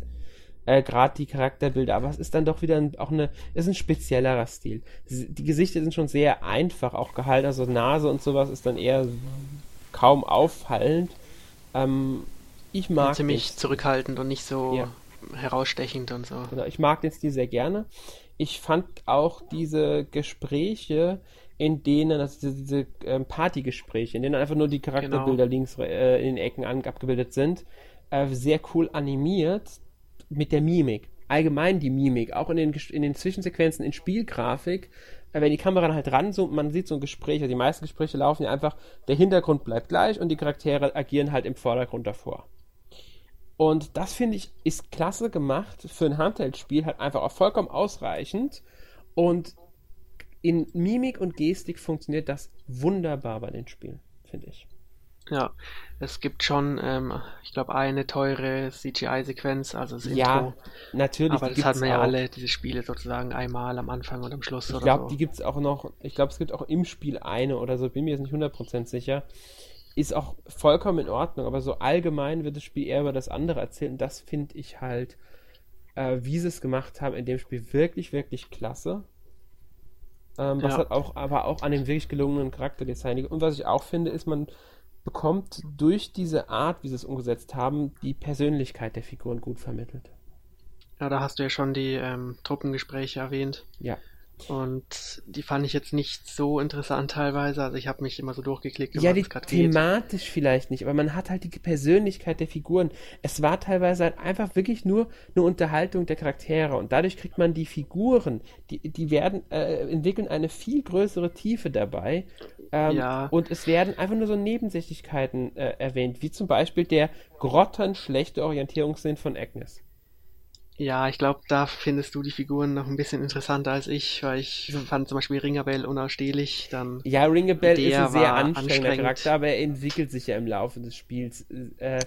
Äh, Gerade die Charakterbilder, aber es ist dann doch wieder ein, auch eine, es ist ein speziellerer Stil. Die Gesichter sind schon sehr einfach auch gehalten, also Nase und sowas ist dann eher kaum auffallend. Ähm, ich mag ziemlich den, zurückhaltend und nicht so ja. herausstechend und so. Genau, ich mag den Stil sehr gerne. Ich fand auch diese Gespräche, in denen, also diese, diese ähm, Partygespräche, in denen einfach nur die Charakterbilder genau. links äh, in den Ecken abgebildet sind, äh, sehr cool animiert mit der Mimik. Allgemein die Mimik, auch in den, in den Zwischensequenzen in Spielgrafik, äh, wenn die Kamera dann halt ranzoomt, man sieht so ein Gespräch, also die meisten Gespräche laufen ja einfach, der Hintergrund bleibt gleich und die Charaktere agieren halt im Vordergrund davor. Und das finde ich ist klasse gemacht für ein Handheld-Spiel, halt einfach auch vollkommen ausreichend. Und in Mimik und Gestik funktioniert das wunderbar bei den Spielen, finde ich. Ja, es gibt schon, ähm, ich glaube, eine teure CGI-Sequenz, also das ja, Intro. natürlich. Aber das hatten wir ja alle, diese Spiele sozusagen einmal am Anfang und am Schluss. Ich glaube, so. die gibt es auch noch, ich glaube, es gibt auch im Spiel eine oder so, bin mir jetzt nicht 100% sicher. Ist auch vollkommen in Ordnung, aber so allgemein wird das Spiel eher über das andere erzählen. Und das finde ich halt, äh, wie sie es gemacht haben, in dem Spiel wirklich, wirklich klasse. Ähm, was ja. halt auch, aber auch an dem wirklich gelungenen Charakterdesign liegt. Und was ich auch finde, ist, man bekommt durch diese Art, wie sie es umgesetzt haben, die Persönlichkeit der Figuren gut vermittelt. Ja, da hast du ja schon die ähm, Truppengespräche erwähnt. Ja. Und die fand ich jetzt nicht so interessant teilweise. Also ich habe mich immer so durchgeklickt. Ja, die thematisch geht. vielleicht nicht, aber man hat halt die Persönlichkeit der Figuren. Es war teilweise halt einfach wirklich nur eine Unterhaltung der Charaktere und dadurch kriegt man die Figuren, die, die werden äh, entwickeln eine viel größere Tiefe dabei. Ähm, ja. Und es werden einfach nur so Nebensächlichkeiten äh, erwähnt, wie zum Beispiel der grottenschlechte Orientierungssinn von Agnes. Ja, ich glaube, da findest du die Figuren noch ein bisschen interessanter als ich, weil ich fand zum Beispiel Ringabel unausstehlich. Dann ja, Ringabel ist ein sehr anstrengender Charakter, aber er entwickelt sich ja im Laufe des Spiels, äh,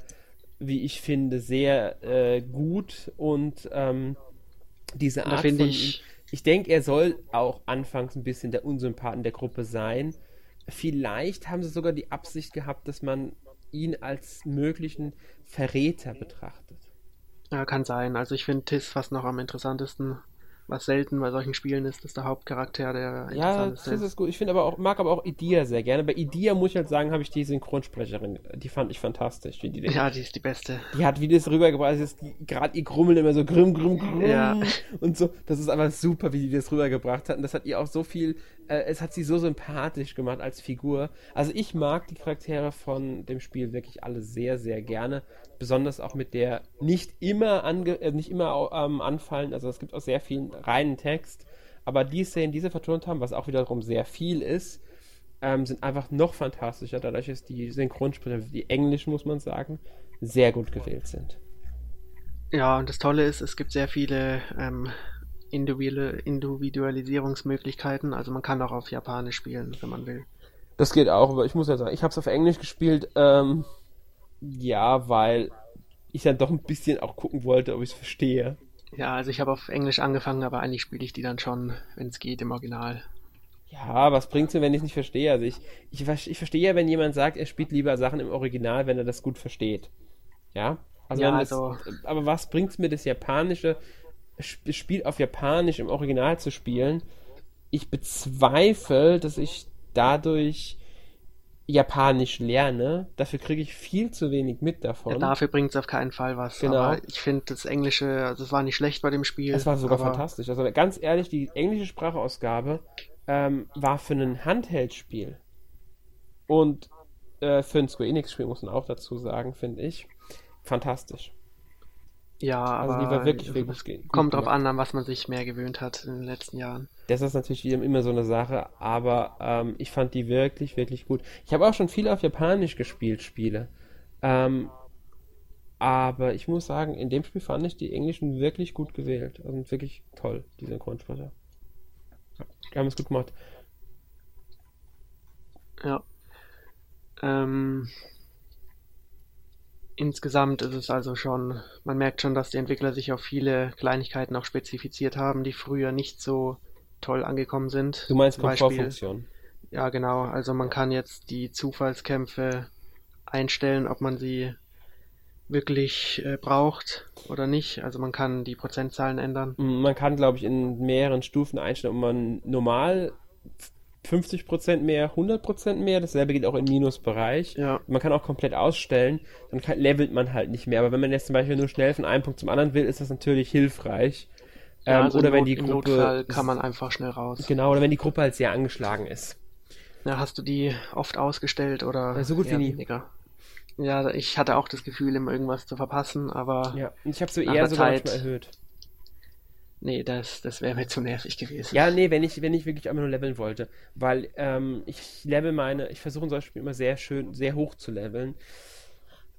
wie ich finde, sehr äh, gut und ähm, diese Art von... Ich, ich denke, er soll auch anfangs ein bisschen der Unsympathen der Gruppe sein. Vielleicht haben sie sogar die Absicht gehabt, dass man ihn als möglichen Verräter betrachtet. Ja, kann sein. Also ich finde Tis fast noch am interessantesten was selten bei solchen Spielen ist, dass der Hauptcharakter der Ja, das ist gut. Ich finde aber auch, mag aber auch Idia sehr gerne. Bei Idia muss ich halt sagen, habe ich die Synchronsprecherin, die fand ich fantastisch. Die, die, ja, die ist die beste. Die hat, wie das rübergebracht ist, gerade ihr Grummeln immer so grimm, grimm, grimm ja. und so. Das ist einfach super, wie die das rübergebracht hat. Und das hat ihr auch so viel, äh, es hat sie so sympathisch gemacht als Figur. Also ich mag die Charaktere von dem Spiel wirklich alle sehr, sehr gerne besonders auch mit der nicht immer, ange äh, nicht immer ähm, anfallen, also es gibt auch sehr viel reinen Text, aber die Szenen, die sie vertont haben, was auch wiederum sehr viel ist, ähm, sind einfach noch fantastischer, dadurch dass die Synchronsprecher, die englischen muss man sagen, sehr gut gewählt sind. Ja, und das Tolle ist, es gibt sehr viele ähm, Individualisierungsmöglichkeiten, also man kann auch auf Japanisch spielen, wenn man will. Das geht auch, aber ich muss ja sagen, ich habe es auf Englisch gespielt, ähm, ja, weil ich dann doch ein bisschen auch gucken wollte, ob ich es verstehe. Ja, also ich habe auf Englisch angefangen, aber eigentlich spiele ich die dann schon, wenn es geht, im Original. Ja, was bringt's mir, wenn ich es nicht verstehe? Also ich, ich, ich verstehe ja, wenn jemand sagt, er spielt lieber Sachen im Original, wenn er das gut versteht. Ja? Also, ja, also das, aber was bringt's mir, das japanische Spiel auf Japanisch im Original zu spielen? Ich bezweifle, dass ich dadurch Japanisch lerne. Dafür kriege ich viel zu wenig mit davon. Ja, dafür bringt es auf keinen Fall was. Genau. Aber ich finde das Englische, also das war nicht schlecht bei dem Spiel. Es war sogar fantastisch. Also ganz ehrlich, die englische Sprachausgabe ähm, war für ein Handheld-Spiel und äh, für ein Square Enix-Spiel, muss man auch dazu sagen, finde ich, fantastisch. Ja, also die war wirklich, wirklich gut kommt drauf an, an was man sich mehr gewöhnt hat in den letzten Jahren. Das ist natürlich immer so eine Sache, aber ähm, ich fand die wirklich, wirklich gut. Ich habe auch schon viel auf Japanisch gespielt, Spiele. Ähm, aber ich muss sagen, in dem Spiel fand ich die Englischen wirklich gut gewählt. Also wirklich toll, die Synchronsprecher. Die haben es gut gemacht. Ja. Ähm, insgesamt ist es also schon, man merkt schon, dass die Entwickler sich auf viele Kleinigkeiten auch spezifiziert haben, die früher nicht so toll angekommen sind. Du meinst Komfortfunktion? Ja, genau. Also man kann jetzt die Zufallskämpfe einstellen, ob man sie wirklich äh, braucht oder nicht. Also man kann die Prozentzahlen ändern. Man kann, glaube ich, in mehreren Stufen einstellen, ob man normal 50% mehr, 100% mehr, dasselbe geht auch im Minusbereich. Ja, Man kann auch komplett ausstellen, dann kann, levelt man halt nicht mehr. Aber wenn man jetzt zum Beispiel nur schnell von einem Punkt zum anderen will, ist das natürlich hilfreich. ja Ähm, also oder im wenn die im Gruppe. Notfall kann man einfach schnell raus. Genau, oder wenn die Gruppe halt sehr angeschlagen ist. Ja, hast du die oft ausgestellt oder Ja, so gut wie nie. weniger? Ja, ich hatte auch das Gefühl, immer irgendwas zu verpassen, aber Ja, ich habe so eher sogar Zeit- erhöht. Nee, das, das wäre mir zu nervig gewesen. Ja, nee, wenn ich, wenn ich wirklich einfach nur leveln wollte. Weil ähm, ich level meine, ich versuche in solchen Spielen immer sehr schön, sehr hoch zu leveln.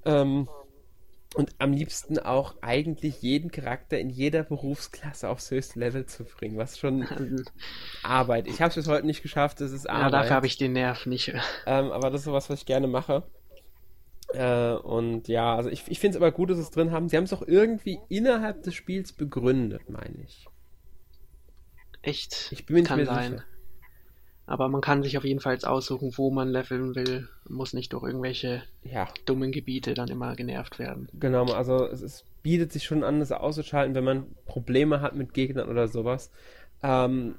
Ähm, und am liebsten auch eigentlich jeden Charakter in jeder Berufsklasse aufs höchste Level zu bringen, was schon Arbeit. Ich habe es bis heute nicht geschafft, das ist Ja, Arbeit. dafür habe ich den Nerv nicht. Ähm, aber das ist sowas, was ich gerne mache. Äh, und ja, also ich, ich finde es aber gut, dass sie es drin haben. Sie haben es auch irgendwie innerhalb des Spiels begründet, meine ich. Echt? Ich bin mir nicht kann mehr sein. sicher. Aber man kann sich auf jeden Fall jetzt aussuchen, wo man leveln will. Muss nicht durch irgendwelche Ja, dummen Gebiete dann immer genervt werden. genau. Also es, es bietet sich schon an, das auszuschalten, wenn man Probleme hat mit Gegnern oder sowas. Ähm,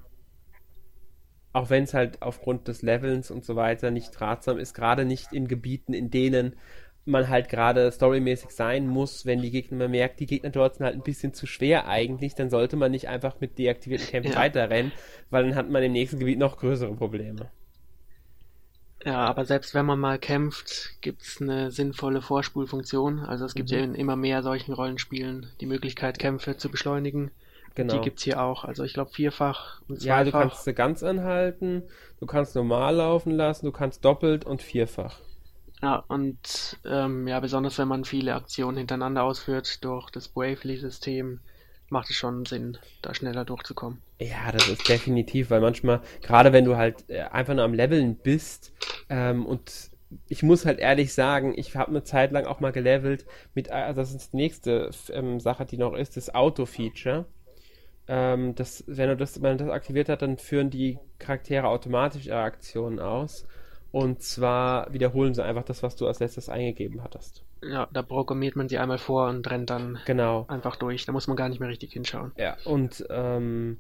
auch wenn es halt aufgrund des Levelns und so weiter nicht ratsam ist, gerade nicht in Gebieten, in denen man halt gerade storymäßig sein muss, wenn die Gegner, man merkt, die Gegner dort sind halt ein bisschen zu schwer eigentlich, dann sollte man nicht einfach mit deaktivierten Kämpfen Ja. weiterrennen, weil dann hat man im nächsten Gebiet noch größere Probleme. Ja, aber selbst wenn man mal kämpft, gibt's eine sinnvolle Vorspulfunktion. Also es gibt Mhm. ja in immer mehr solchen Rollenspielen die Möglichkeit, Kämpfe zu beschleunigen. Genau. Die gibt's hier auch. Also ich glaube vierfach und Ja, du zweifach. kannst sie ganz anhalten, du kannst normal laufen lassen, du kannst doppelt und vierfach. Ja, und ähm, ja, besonders wenn man viele Aktionen hintereinander ausführt durch das Bravely-System, macht es schon Sinn, da schneller durchzukommen. Ja, das ist definitiv, weil manchmal, gerade wenn du halt äh, einfach nur am Leveln bist, ähm, und ich muss halt ehrlich sagen, ich habe eine Zeit lang auch mal gelevelt mit, äh, das ist die nächste ähm, Sache, die noch ist, das Auto-Feature. Ähm, das, wenn du das, wenn man das aktiviert hat, dann führen die Charaktere automatisch ihre Aktionen aus. Und zwar wiederholen sie einfach das, was du als letztes eingegeben hattest. Ja, da programmiert man sie einmal vor und rennt dann Genau. einfach durch. Da muss man gar nicht mehr richtig hinschauen. Ja, und ähm,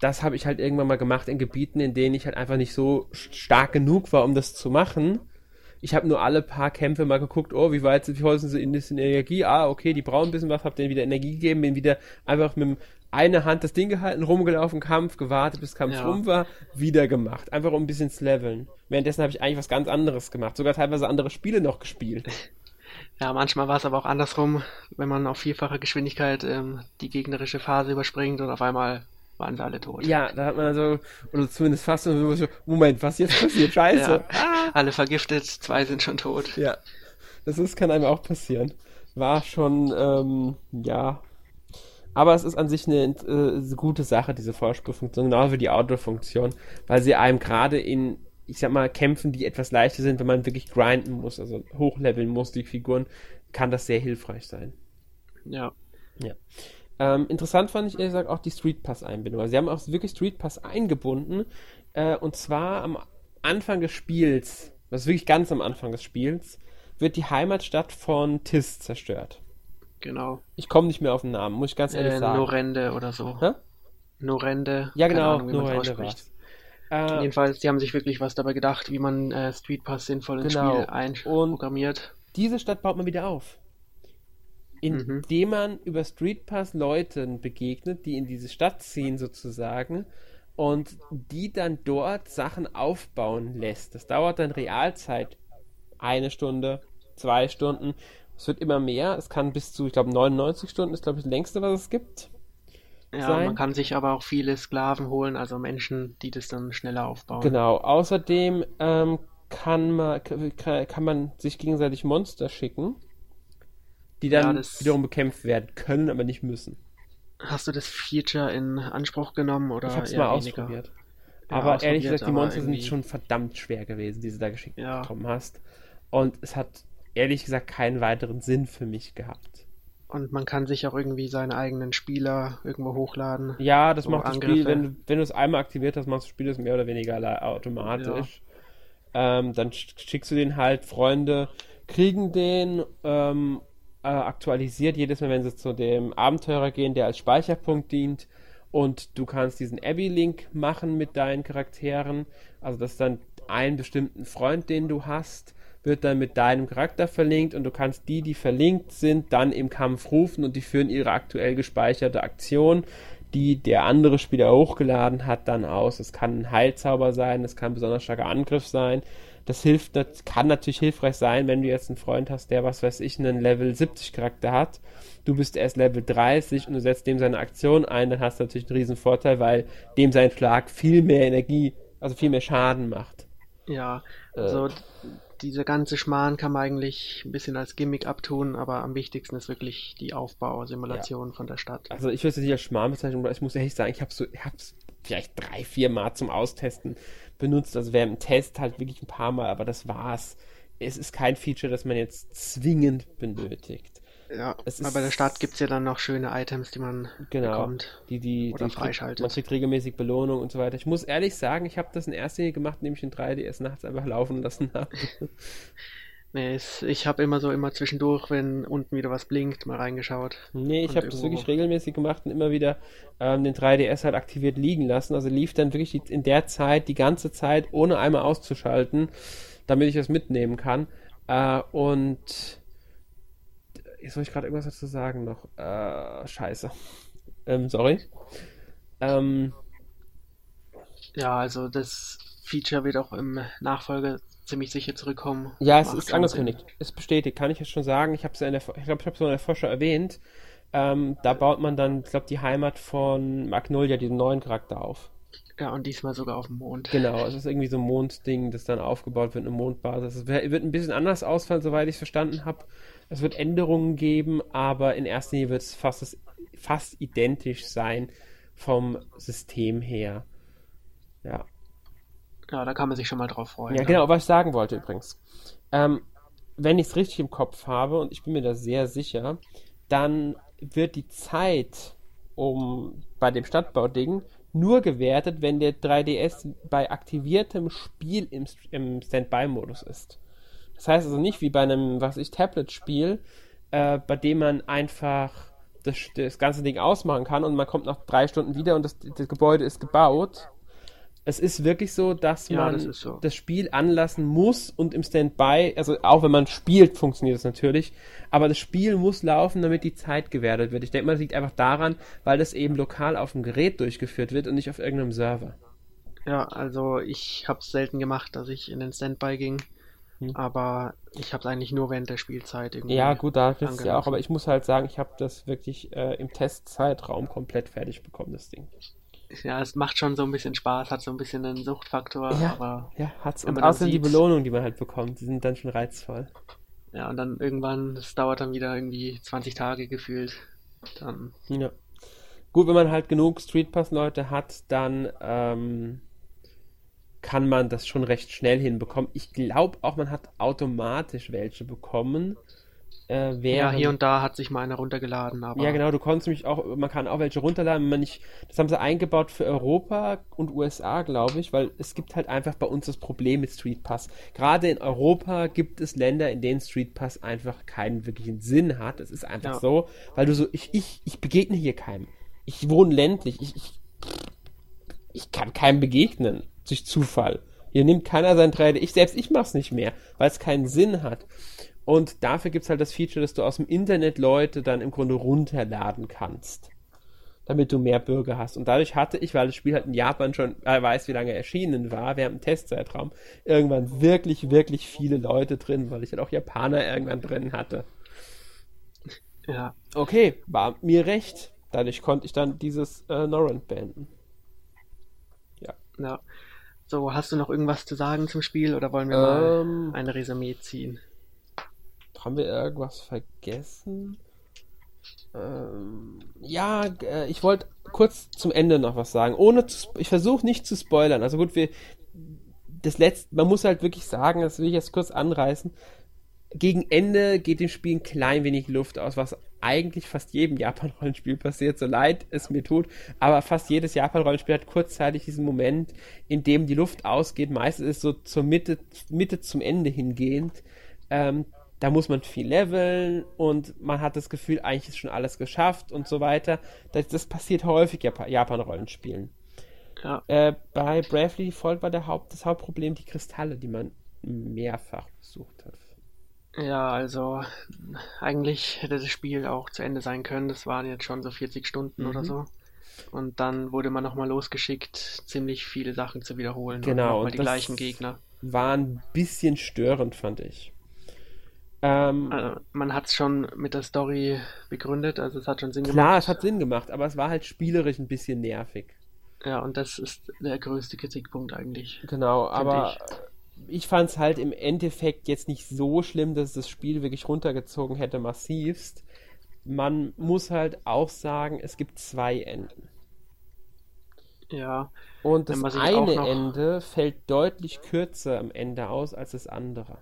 das habe ich halt irgendwann mal gemacht in Gebieten, in denen ich halt einfach nicht so st- stark genug war, um das zu machen. Ich habe nur alle paar Kämpfe mal geguckt, oh, wie weit sind, wie sind sie in bisschen Energie? Ah, okay, die brauchen ein bisschen was, hab denen wieder Energie gegeben, bin wieder einfach mit einer Hand das Ding gehalten, rumgelaufen, Kampf, gewartet, bis Kampf Ja. rum war, wieder gemacht. Einfach um ein bisschen zu leveln. Währenddessen habe ich eigentlich was ganz anderes gemacht, sogar teilweise andere Spiele noch gespielt. Ja, manchmal war es aber auch andersrum, wenn man auf vierfache Geschwindigkeit ähm, die gegnerische Phase überspringt und auf einmal waren sie alle tot. Ja, da hat man also, oder zumindest fast so, so, Moment, was jetzt passiert? Scheiße. Ja, alle vergiftet, zwei sind schon tot. Ja, das ist, kann einem auch passieren. War schon, ähm, ja. Aber es ist an sich eine äh, gute Sache, diese Vorspulfunktion, genau wie die Outdoor-Funktion, weil sie einem gerade in, ich sag mal, Kämpfen, die etwas leichter sind, wenn man wirklich grinden muss, also hochleveln muss, die Figuren, kann das sehr hilfreich sein. Ja, Ähm, interessant fand ich ehrlich gesagt auch die Street Pass-Einbindung. Also sie haben auch wirklich Street Pass eingebunden. Äh, und zwar am Anfang des Spiels, das ist wirklich ganz am Anfang des Spiels, wird die Heimatstadt von Tis zerstört. Genau. Ich komme nicht mehr auf den Namen, muss ich ganz ehrlich Äh, sagen. Norende oder so. Hä? Norende. Ja, genau, Ahnung, Norende war's. Äh, Jedenfalls, die haben sich wirklich was dabei gedacht, wie man äh, Street Pass sinnvoll ins Genau. Spiel einprogrammiert. diese Stadt baut man wieder auf. Mhm. Indem man über Street Pass Leuten begegnet, die in diese Stadt ziehen sozusagen und die dann dort Sachen aufbauen lässt. Das dauert dann Realzeit eine Stunde, zwei Stunden. Es wird immer mehr. Es kann bis zu, ich glaube, 99 Stunden ist, glaube ich, das längste, was es gibt. Ja, sein. man kann sich aber auch viele Sklaven holen, also Menschen, die das dann schneller aufbauen. Genau. Außerdem ähm, kann, man, kann, man sich gegenseitig Monster schicken, die dann Ja, wiederum bekämpft werden können, aber nicht müssen. Hast du das Feature in Anspruch genommen oder Ich habe es eher mal weniger? ausprobiert. Ja, aber ehrlich ausprobiert, gesagt, die Monster sind irgendwie- schon verdammt schwer gewesen, die du da geschickt Ja. bekommen hast. Und es hat ehrlich gesagt keinen weiteren Sinn für mich gehabt. Und man kann sich auch irgendwie seine eigenen Spieler irgendwo hochladen. Ja, das so macht das Spiel, wenn, wenn du es einmal aktiviert hast, machst du das Spiel das mehr oder weniger automatisch. Ja. Ähm, dann schickst du den halt, Freunde kriegen den ähm, äh, aktualisiert jedes Mal, wenn sie zu dem Abenteurer gehen, der als Speicherpunkt dient. Und du kannst diesen Abby-Link machen mit deinen Charakteren. Also, dass dann einen bestimmten Freund, den du hast, wird dann mit deinem Charakter verlinkt und du kannst die, die verlinkt sind, dann im Kampf rufen und die führen ihre aktuell gespeicherte Aktion, die der andere Spieler hochgeladen hat, dann aus. Es kann ein Heilzauber sein, es kann ein besonders starker Angriff sein. Das hilft, das kann natürlich hilfreich sein, wenn du jetzt einen Freund hast, der, was weiß ich, einen Level 70 Charakter hat. Du bist erst Level 30 und du setzt dem seine Aktion ein, dann hast du natürlich einen riesen Vorteil, weil dem sein Schlag viel mehr Energie, also viel mehr Schaden macht. Ja, also äh, diese ganze Schmarrn kann man eigentlich ein bisschen als Gimmick abtun, aber am wichtigsten ist wirklich die Aufbausimulation ja. von der Stadt. Also ich würde es nicht als Schmarrn bezeichnen, aber ich muss ehrlich sagen, ich habe so, ich hab's vielleicht drei, vier Mal zum Austesten benutzt. Also während dem Test halt wirklich ein paar Mal, aber das war's. Es ist kein Feature, das man jetzt zwingend benötigt. Ja, es aber bei der Stadt gibt es ja dann noch schöne Items, die man genau, bekommt. Die, die, oder die freischaltet. Man kriegt regelmäßig Belohnung und so weiter. Ich muss ehrlich sagen, ich habe das in erster Linie gemacht, indem ich den 3DS nachts einfach laufen lassen habe. nee, ich habe immer so immer zwischendurch, wenn unten wieder was blinkt, mal reingeschaut. Nee, ich habe das wirklich regelmäßig gemacht und immer wieder ähm, den 3DS halt aktiviert liegen lassen. Also lief dann wirklich in der Zeit die ganze Zeit, ohne einmal auszuschalten, damit ich das mitnehmen kann. Äh, und Jetzt soll ich gerade irgendwas dazu sagen noch. Äh, scheiße. Ähm, sorry. Ähm, ja, also das Feature wird auch im Nachfolger ziemlich sicher zurückkommen. Ja, es ist angekündigt. Ist bestätigt, kann ich jetzt schon sagen. Ich habe es ja in der, ich glaube, ich habe es in der Forscher erwähnt. Ähm, da baut man dann, ich glaube, die Heimat von Magnolia, diesen neuen Charakter auf. Ja, und diesmal sogar auf dem Mond. Genau, es ist irgendwie so ein Mondding, das dann aufgebaut wird, eine Mondbasis. Es wird ein bisschen anders ausfallen, soweit ich es verstanden habe. Es wird Änderungen geben, aber in erster Linie wird es fast, fast identisch sein vom System her. Ja. Ja, da kann man sich schon mal drauf freuen. Ja, ja. genau, was ich sagen wollte übrigens. Ähm, wenn ich es richtig im Kopf habe, und ich bin mir da sehr sicher, dann wird die Zeit um bei dem Stadtbauding nur gewertet, wenn der 3DS bei aktiviertem Spiel im, im Standby-Modus ist. Das heißt also nicht wie bei einem, was ich, Tablet-Spiel, äh, bei dem man einfach das, das ganze Ding ausmachen kann und man kommt nach drei Stunden wieder und das, das Gebäude ist gebaut. Es ist wirklich so, dass ja, man das, so. das, Spiel anlassen muss und im Standby, also auch wenn man spielt, funktioniert das natürlich, aber das Spiel muss laufen, damit die Zeit gewertet wird. Ich denke mal, das liegt einfach daran, weil das eben lokal auf dem Gerät durchgeführt wird und nicht auf irgendeinem Server. Ja, also ich habe es selten gemacht, dass ich in den Standby ging. Hm. Aber ich habe es eigentlich nur während der Spielzeit irgendwie. Ja, gut, da ist es ja auch, aber ich muss halt sagen, ich habe das wirklich äh, im Testzeitraum komplett fertig bekommen, das Ding. Ja, es macht schon so ein bisschen Spaß, hat so ein bisschen einen Suchtfaktor, ja, aber. Ja, hat's. Und außerdem die Belohnung, die man halt bekommt, die sind dann schon reizvoll. Ja, und dann irgendwann, das dauert dann wieder irgendwie 20 Tage gefühlt. Dann. Ja. Gut, wenn man halt genug Streetpass-Leute hat, dann ähm, kann man das schon recht schnell hinbekommen. Ich glaube auch, man hat automatisch welche bekommen. Äh, ja, hier und da hat sich mal einer runtergeladen. Aber ja, genau, du konntest nämlich auch, man kann auch welche runterladen, wenn man nicht, das haben sie eingebaut für Europa und USA, glaube ich, weil es gibt halt einfach bei uns das Problem mit Street Pass. Gerade in Europa gibt es Länder, in denen Street Pass einfach keinen wirklichen Sinn hat. Es ist einfach ja. so, weil du so, ich, ich, ich begegne hier keinem. Ich wohne ländlich, ich, ich, ich kann keinem begegnen durch Zufall. Hier nimmt keiner sein 3D. Ich selbst, ich mach's nicht mehr, weil es keinen Sinn hat. Und dafür gibt's halt das Feature, dass du aus dem Internet Leute dann im Grunde runterladen kannst. Damit du mehr Bürger hast. Und dadurch hatte ich, weil das Spiel halt in Japan schon, äh, weiß, wie lange erschienen war, während dem Testzeitraum, irgendwann wirklich, wirklich viele Leute drin, weil ich halt auch Japaner irgendwann drin hatte. Ja. Okay, war mir recht. Dadurch konnte ich dann dieses äh, Norrent beenden. Ja. Ja. So, hast du noch irgendwas zu sagen zum Spiel oder wollen wir ähm, mal eine Resümee ziehen? Haben wir irgendwas vergessen? Ähm, ja, äh, ich wollte kurz zum Ende noch was sagen. Ohne zu, ich versuche nicht zu spoilern. Also gut, wir das letzte, man muss halt wirklich sagen, das will ich jetzt kurz anreißen. gegen Ende geht dem Spiel ein klein wenig Luft aus, was eigentlich fast jedem Japan-Rollenspiel passiert, so leid es mir tut. Aber fast jedes Japan-Rollenspiel hat kurzzeitig diesen Moment, in dem die Luft ausgeht. Meistens ist es so zur Mitte, Mitte zum Ende hingehend. Ähm, da muss man viel leveln und man hat das Gefühl, eigentlich ist schon alles geschafft und so weiter. Das, das passiert häufig Japan-Rollenspielen. Ja. Äh, bei Bravely Default war der Haupt, das Hauptproblem die Kristalle, die man mehrfach besucht hat. Ja, also eigentlich hätte das Spiel auch zu Ende sein können. Das waren jetzt schon so 40 Stunden mhm. oder so. Und dann wurde man nochmal losgeschickt, ziemlich viele Sachen zu wiederholen. Genau. Und, und die gleichen Gegner. War ein bisschen störend, fand ich. Ähm, also man hat es schon mit der Story begründet, also es hat schon Sinn klar, gemacht. Klar, es hat Sinn gemacht, aber es war halt spielerisch ein bisschen nervig. Ja, und das ist der größte Kritikpunkt eigentlich. Genau, aber ich, ich fand es halt im Endeffekt jetzt nicht so schlimm, dass das Spiel wirklich runtergezogen hätte, massivst. Man muss halt auch sagen, es gibt zwei Enden. Ja. Und das eine. Ende fällt deutlich kürzer am Ende aus als das andere.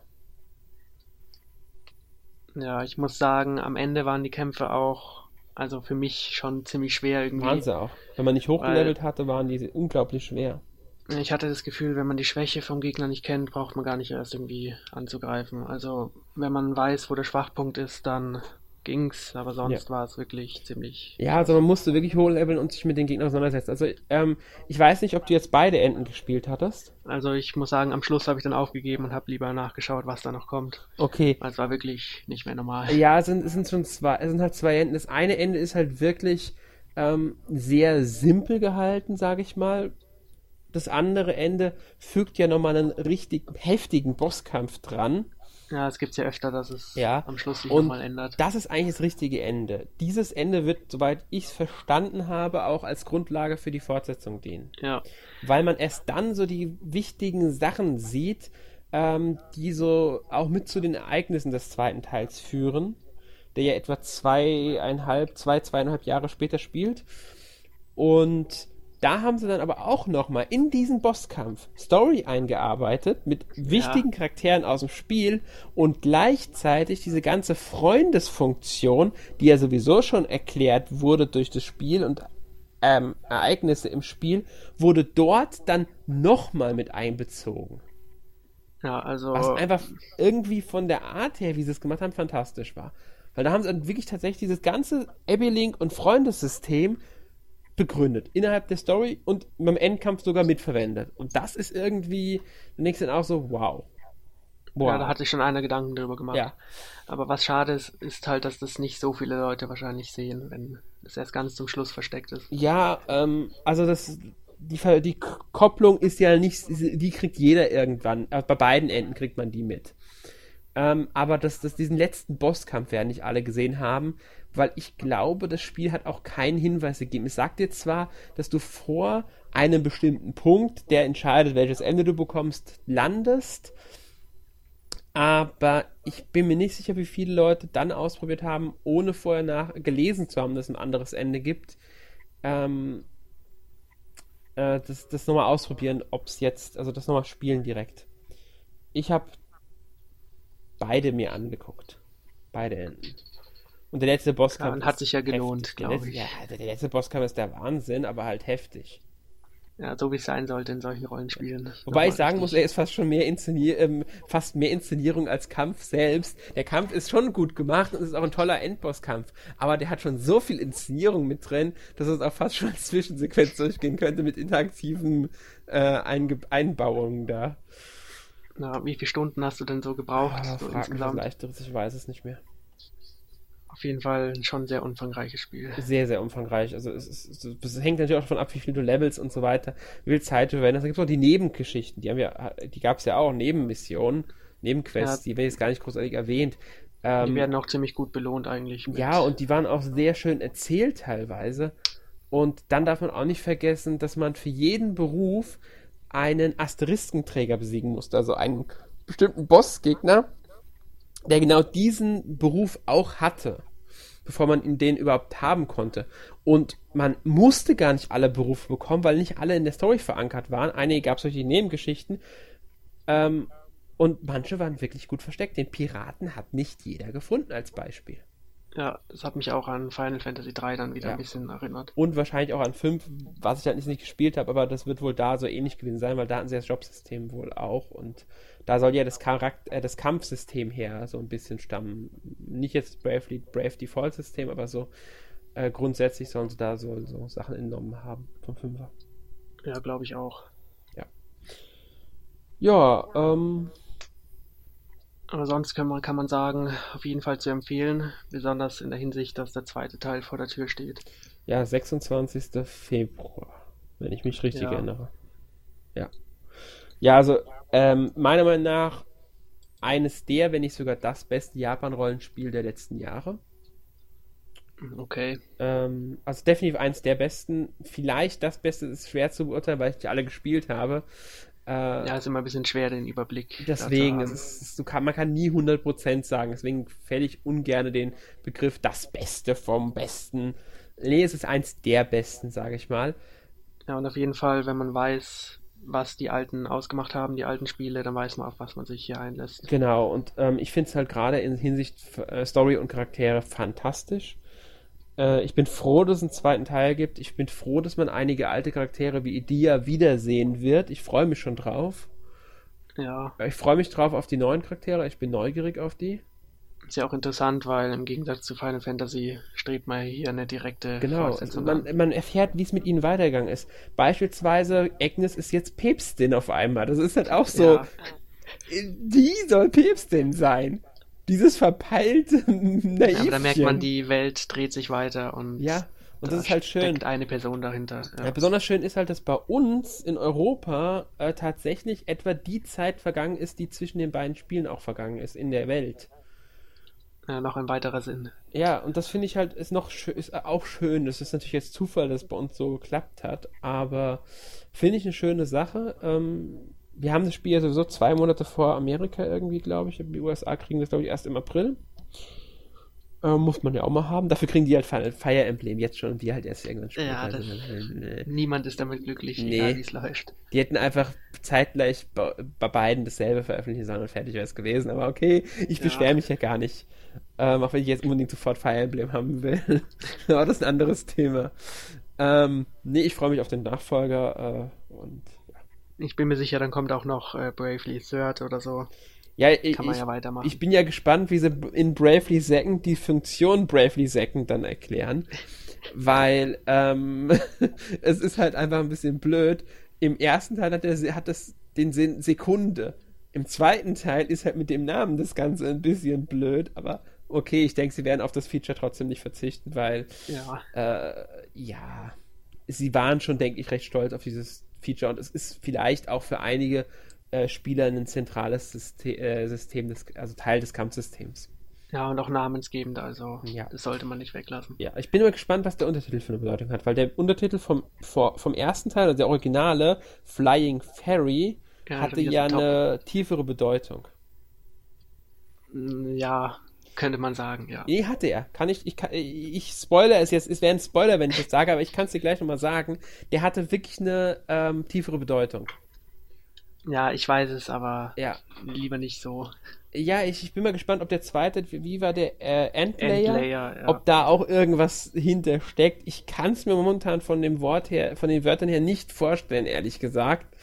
Ja, ich muss sagen, am Ende waren die Kämpfe auch also für mich schon ziemlich schwer irgendwie. Waren sie auch. Wenn man nicht hochgelevelt hatte, waren die unglaublich schwer. Ich hatte das Gefühl, wenn man die Schwäche vom Gegner nicht kennt, braucht man gar nicht erst irgendwie anzugreifen. Also wenn man weiß, wo der Schwachpunkt ist, dann ging's, aber sonst ja. war es wirklich ziemlich. Ja, also man musste wirklich hochleveln und sich mit den Gegnern auseinandersetzen. Also ähm, ich weiß nicht, ob du jetzt beide Enden gespielt hattest. Also ich muss sagen, am Schluss habe ich dann aufgegeben und habe lieber nachgeschaut, was da noch kommt. Okay. Weil es war wirklich nicht mehr normal. Ja, es sind, es sind schon zwei, es sind halt zwei Enden. Das eine Ende ist halt wirklich ähm, sehr simpel gehalten, sage ich mal. Das andere Ende fügt ja nochmal einen richtig heftigen Bosskampf dran ja, es gibt ja öfter, dass es ja. am Schluss sich nochmal ändert. Das ist eigentlich das richtige Ende. Dieses Ende wird, soweit ich es verstanden habe, auch als Grundlage für die Fortsetzung dienen. Ja. Weil man erst dann so die wichtigen Sachen sieht, ähm, die so auch mit zu den Ereignissen des zweiten Teils führen, der ja etwa zweieinhalb, zwei, zweieinhalb Jahre später spielt. Und da haben sie dann aber auch nochmal in diesen Bosskampf Story eingearbeitet mit wichtigen ja. Charakteren aus dem Spiel und gleichzeitig diese ganze Freundesfunktion, die ja sowieso schon erklärt wurde durch das Spiel und ähm, Ereignisse im Spiel, wurde dort dann nochmal mit einbezogen. Ja, also. Was einfach irgendwie von der Art her, wie sie es gemacht haben, fantastisch war. Weil da haben sie dann wirklich tatsächlich dieses ganze Abby-Link und Freundessystem begründet innerhalb der Story und beim Endkampf sogar mitverwendet. Und das ist irgendwie, der nächste dann auch so, wow. wow. Ja, da hatte ich schon einer Gedanken drüber gemacht. Ja. Aber was schade ist, ist halt, dass das nicht so viele Leute wahrscheinlich sehen, wenn es erst ganz zum Schluss versteckt ist. Ja, ähm, also das, die, die Kopplung ist ja nicht, die kriegt jeder irgendwann. Äh, bei beiden Enden kriegt man die mit. Ähm, aber dass, dass diesen letzten Bosskampf werden nicht alle gesehen haben, weil ich glaube, das Spiel hat auch keinen Hinweis gegeben. Es sagt dir zwar, dass du vor einem bestimmten Punkt, der entscheidet, welches Ende du bekommst, landest, aber ich bin mir nicht sicher, wie viele Leute dann ausprobiert haben, ohne vorher nach gelesen zu haben, dass es ein anderes Ende gibt. Ähm, äh, das, das nochmal ausprobieren, ob es jetzt, also das nochmal spielen direkt. Ich habe beide mir angeguckt. Beide Enden. Und der letzte Bosskampf. Hat sich ja gelohnt, glaube ich. Ja, der letzte Bosskampf ist der Wahnsinn, aber halt heftig. Ja, so wie es sein sollte in solchen Rollenspielen. Wobei ich sagen muss, er ist fast schon mehr Inszenier ähm, fast mehr Inszenierung als Kampf selbst. Der Kampf ist schon gut gemacht und ist auch ein toller Endbosskampf. Aber der hat schon so viel Inszenierung mit drin, dass es auch fast schon als Zwischensequenz durchgehen könnte mit interaktiven äh, Einge Einbauungen da. Na, wie viele Stunden hast du denn so gebraucht? Ah, so insgesamt? Leichteres, ich weiß es nicht mehr auf jeden Fall ein schon sehr umfangreiches Spiel. Sehr, sehr umfangreich. Also es, es, es hängt natürlich auch davon ab, wie viel du levelst und so weiter, wie viel Zeit du verwendest. Da gibt es auch die Nebengeschichten, die haben ja, die gab es ja auch, Nebenmissionen, Nebenquests, ja. die werden jetzt gar nicht großartig erwähnt. Ähm, die werden auch ziemlich gut belohnt eigentlich. Ja, und die waren auch sehr schön erzählt teilweise. Und dann darf man auch nicht vergessen, dass man für jeden Beruf einen Asteriskenträger besiegen musste, also einen bestimmten Bossgegner, der genau diesen Beruf auch hatte, bevor man ihn den überhaupt haben konnte. Und man musste gar nicht alle Berufe bekommen, weil nicht alle in der Story verankert waren. Einige gab es die Nebengeschichten. Ähm, Und manche waren wirklich gut versteckt. Den Piraten hat nicht jeder gefunden als Beispiel. Ja, das hat mich auch an Final Fantasy 3 dann wieder Ja. ein bisschen erinnert. Und wahrscheinlich auch an 5, was ich halt nicht, gespielt habe, aber das wird wohl da so ähnlich gewesen sein, weil da hatten sie das Jobsystem wohl auch. Und da soll ja das, Charakter, äh, das Kampfsystem her so ein bisschen stammen. Nicht jetzt Bravely, Brave Default System, aber so äh, grundsätzlich sollen sie da so, so Sachen entnommen haben vom Fünfer. Ja, glaube ich auch. Ja, ähm, Aber sonst kann man, kann man sagen, auf jeden Fall zu empfehlen, besonders in der Hinsicht, dass der zweite Teil vor der Tür steht. ja, 26. Februar, wenn ich mich richtig Ja. erinnere. Ja. Ja, also, ähm, meiner Meinung nach eines der, wenn nicht sogar das beste Japan-Rollenspiel der letzten Jahre. Okay. Ähm, also definitiv eins der besten. Vielleicht das Beste ist schwer zu beurteilen, weil ich die alle gespielt habe. Äh, Ja, ist immer ein bisschen schwer, den Überblick. deswegen, ist, kann, man kann nie 100% sagen. Deswegen fälle ich ungern den Begriff das Beste vom Besten. Nee, es ist eins der Besten, sage ich mal. Ja, und auf jeden Fall, wenn man weiß, was die alten ausgemacht haben, die alten Spiele, dann weiß man, auf was man sich hier einlässt. Genau, und ähm, ich finde es halt gerade in Hinsicht äh, Story und Charaktere fantastisch. Äh, ich bin froh, dass es einen zweiten Teil gibt. Ich bin froh, dass man einige alte Charaktere wie Idia wiedersehen wird. Ich freue mich schon drauf. Ja, Ich freue mich drauf auf die neuen Charaktere. Ich bin neugierig auf die. ist ja auch interessant, weil im Gegensatz zu Final Fantasy strebt man hier eine direkte Genau, also man, an. man erfährt, wie es mit ihnen weitergegangen ist. Beispielsweise, Agnes ist jetzt Päpstin auf einmal. Das ist halt auch so, Ja, die soll Päpstin sein. Dieses verpeilte Naivchen. aber da merkt man, die Welt dreht sich weiter und Ja, und da das ist halt schön. steckt eine Person dahinter. Ja. Ja, besonders schön ist halt, dass bei uns in Europa äh, tatsächlich etwa die Zeit vergangen ist, die zwischen den beiden Spielen auch vergangen ist in der Welt. Ja, noch ein weiterer Sinn. Ja, und das finde ich halt ist noch ist auch schön. Das ist natürlich jetzt Zufall, dass es bei uns so geklappt hat, aber finde ich eine schöne Sache. Ähm, wir haben das Spiel ja sowieso zwei Monate vor Amerika irgendwie, glaube ich. Die USA kriegen das, glaube ich, erst im April. Ähm, muss man ja auch mal haben. Dafür kriegen die halt Fi- Fire Emblem jetzt schon und wir halt erst irgendwann später. Ja, das- Also, nee. Niemand ist damit glücklich, Nee. egal wie es läuft. Die hätten einfach zeitgleich bei, bei beiden dasselbe veröffentlichen sollen und fertig wäre es gewesen. Aber okay, ich Ja. beschwere mich ja gar nicht. Ähm, auch wenn ich jetzt unbedingt sofort Fire Emblem haben will. Aber das ist ein anderes Thema. Ähm, nee, ich freue mich auf den Nachfolger. Äh, und Ich bin mir sicher, dann kommt auch noch äh, Bravely Third oder so. ja, ich, Kann man ja weitermachen. ich bin ja gespannt, wie sie in Bravely Second die Funktion Bravely Second dann erklären. Weil ähm, es ist halt einfach ein bisschen blöd. Im ersten Teil hat, der, hat das den Sinn Sekunde. Im zweiten Teil ist halt mit dem Namen das Ganze ein bisschen blöd, aber okay, ich denke, sie werden auf das Feature trotzdem nicht verzichten, weil ja, äh, ja, sie waren schon, denke ich, recht stolz auf dieses Feature und es ist vielleicht auch für einige äh, Spieler ein zentrales System, äh, System des, also Teil des Kampfsystems. ja, und auch namensgebend, also Ja. das sollte man nicht weglassen. Ja, ich bin immer gespannt, was der Untertitel für eine Bedeutung hat, weil der Untertitel vom, vor, vom ersten Teil, also der Originale, Flying Fairy, Ja, hatte ja top. eine tiefere Bedeutung. Ja, könnte man sagen, ja. Nee, hatte er. Kann ich, ich, kann, ich spoiler es jetzt. Es wäre ein Spoiler, wenn ich das sage, aber ich kann es dir gleich nochmal sagen. Der hatte wirklich eine ähm, tiefere Bedeutung. Ja, ich weiß es, aber Ja. lieber nicht so. Ja, ich, ich bin mal gespannt, ob der zweite, wie war der äh, Endlayer? Endlayer, ja. Ob da auch irgendwas hintersteckt. Ich kann es mir momentan von dem Wort her, von den Wörtern her nicht vorstellen, ehrlich gesagt.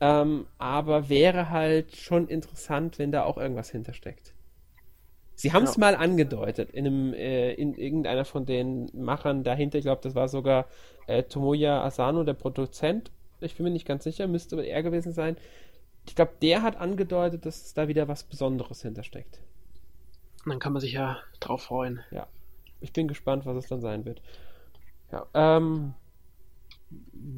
Ähm, aber wäre halt schon interessant, wenn da auch irgendwas hintersteckt. Sie haben es Ja. mal angedeutet in einem, äh, in irgendeiner von den Machern dahinter, ich glaube, das war sogar äh, Tomoya Asano, der Produzent. Ich bin mir nicht ganz sicher, müsste aber er gewesen sein. Ich glaube, der hat angedeutet, dass da wieder was Besonderes hintersteckt. Dann kann man sich ja drauf freuen. Ja. Ich bin gespannt, was es dann sein wird. Ja, ähm,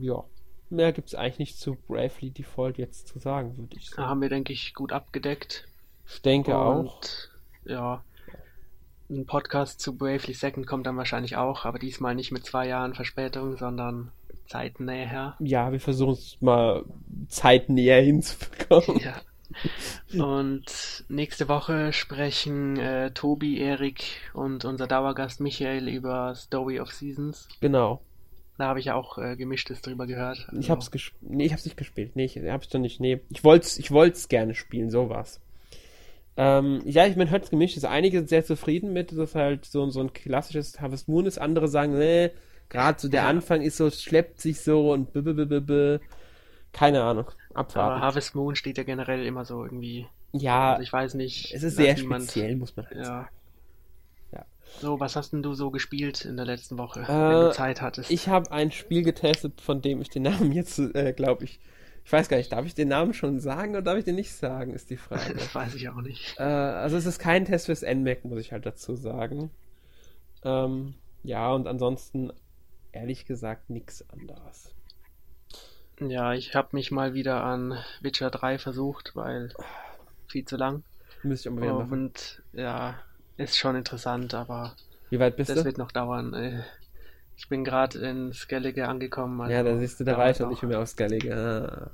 ja. Mehr gibt es eigentlich nicht zu Bravely Default jetzt zu sagen, würde ich Da sagen. haben wir, denke ich, gut abgedeckt. Ich denke Und auch. Ja, ein Podcast zu Bravely Second kommt dann wahrscheinlich auch, aber diesmal nicht mit zwei Jahren Verspätung, sondern zeitnäher. Ja, wir versuchen es mal zeitnäher hinzubekommen. Ja. Und nächste Woche sprechen äh, Tobi, Erik und unser Dauergast Michael über Story of Seasons. Genau. Da habe ich ja auch äh, gemischtes drüber gehört. Also. Ich hab's gespielt. Nee, ich hab's nicht gespielt. Nee, ich hab's doch nicht. Nee. Ich wollt's, ich wollt's gerne spielen, sowas. Ähm, ja, ich meine, hört's gemischt. Einige sind sehr zufrieden mit, dass halt so, so ein klassisches Harvest Moon ist. Andere sagen, nee, gerade so der ja. Anfang ist so, schleppt sich so und b, -b, -b, -b keine Ahnung. Abwarten. Aber Harvest Moon steht ja generell immer so irgendwie. Ja. Also ich weiß nicht. Es ist sehr niemand, speziell, muss man halt ja. sagen. So, was hast denn du so gespielt in der letzten Woche, äh, wenn du Zeit hattest? Ich habe ein Spiel getestet, von dem ich den Namen jetzt, äh, glaube ich, ich weiß gar nicht, darf ich den Namen schon sagen oder darf ich den nicht sagen, ist die Frage. das weiß ich auch nicht. Äh, also es ist kein Test fürs NMAC, muss ich halt dazu sagen. Ähm, ja, und ansonsten, ehrlich gesagt, nichts anderes. Ja, ich habe mich mal wieder an Witcher 3 versucht, weil viel zu lang. Müsste ich aber wieder machen. Und ja, ist schon interessant, aber Wie weit bist das du? wird noch dauern. Äh, ich bin gerade in Skellige angekommen. Also ja, da siehst du, da war ich noch nicht mehr auf Skellige. Ah.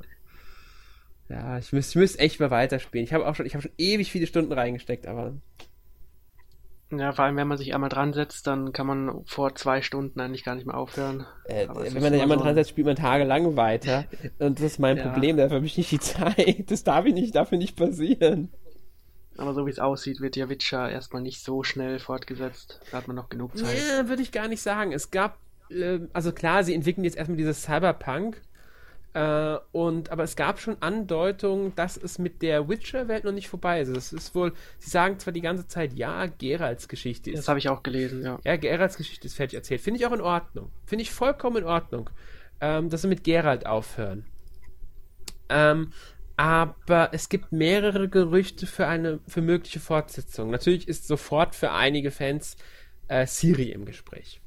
Ja, ich müsste ich müsst echt mal weiterspielen. Ich habe auch schon, ich habe schon ewig viele Stunden reingesteckt, aber. Ja, vor allem, wenn man sich einmal dran setzt, dann kann man vor zwei Stunden eigentlich gar nicht mehr aufhören. Äh, wenn man sich einmal so dran setzt, spielt man tagelang weiter. Und das ist mein ja. Problem, dafür habe ich nicht die Zeit. Das darf ich nicht, dafür nicht passieren. Aber so wie es aussieht, wird ja Witcher erstmal nicht so schnell fortgesetzt. Da hat man noch genug Zeit. Ja, würde ich gar nicht sagen. Es gab, äh, also klar, sie entwickeln jetzt erstmal dieses Cyberpunk. Äh, und, aber es gab schon Andeutungen, dass es mit der Witcher-Welt noch nicht vorbei ist. Es ist wohl, sie sagen zwar die ganze Zeit, ja, Geralds Geschichte ist. Das habe ich auch gelesen, ja. Ja, Geralds Geschichte ist fertig erzählt. Finde ich auch in Ordnung. Finde ich vollkommen in Ordnung, ähm, dass sie mit Gerald aufhören. Ähm, aber es gibt mehrere Gerüchte für eine für mögliche Fortsetzung. Natürlich ist sofort für einige Fans äh, Siri im Gespräch.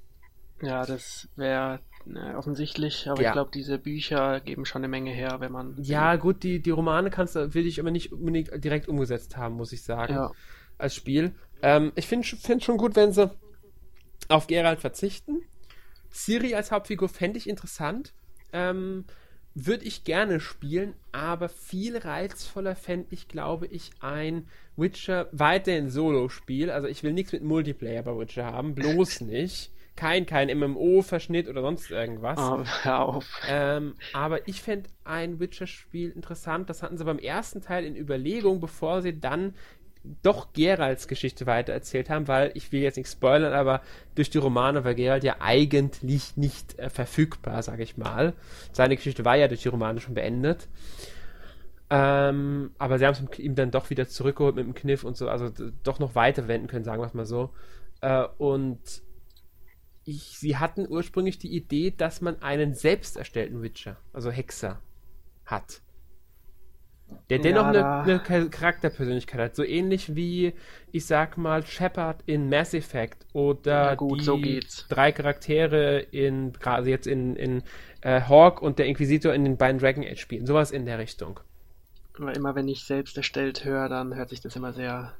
Ja, das wäre äh, offensichtlich, aber ja. ich glaube, diese Bücher geben schon eine Menge her, wenn man. Ja, gut, die, die Romane kannst du, will ich aber nicht unbedingt direkt umgesetzt haben, muss ich sagen. Ja. Als Spiel. Ähm, ich finde find schon gut, wenn sie auf Geralt verzichten. Siri als Hauptfigur fände ich interessant. Ähm, würde ich gerne spielen, aber viel reizvoller fände ich, glaube ich, ein Witcher weiterhin Solo-Spiel. Also ich will nichts mit Multiplayer bei Witcher haben, bloß nicht. Kein, kein MMO-Verschnitt oder sonst irgendwas. Oh, hör auf. Ähm, aber ich fände ein Witcher-Spiel interessant. Das hatten sie beim ersten Teil in Überlegung, bevor sie dann doch Geralds Geschichte weitererzählt haben, weil ich will jetzt nicht spoilern, aber durch die Romane war Gerald ja eigentlich nicht äh, verfügbar, sage ich mal. Seine Geschichte war ja durch die Romane schon beendet. Ähm, aber sie haben es ihm dann doch wieder zurückgeholt mit dem Kniff und so, also doch noch weiter wenden können, sagen wir es mal so. Äh, und ich, sie hatten ursprünglich die Idee, dass man einen selbst erstellten Witcher, also Hexer, hat. Der dennoch ja, eine, eine, Charakterpersönlichkeit hat. So ähnlich wie, ich sag mal, Shepard in Mass Effect oder ja, gut, die so drei Charaktere in, gerade jetzt in, in äh, Hawk und der Inquisitor in den beiden Dragon Age Spielen. Sowas in der Richtung. Aber immer wenn ich selbst erstellt höre, dann hört sich das immer sehr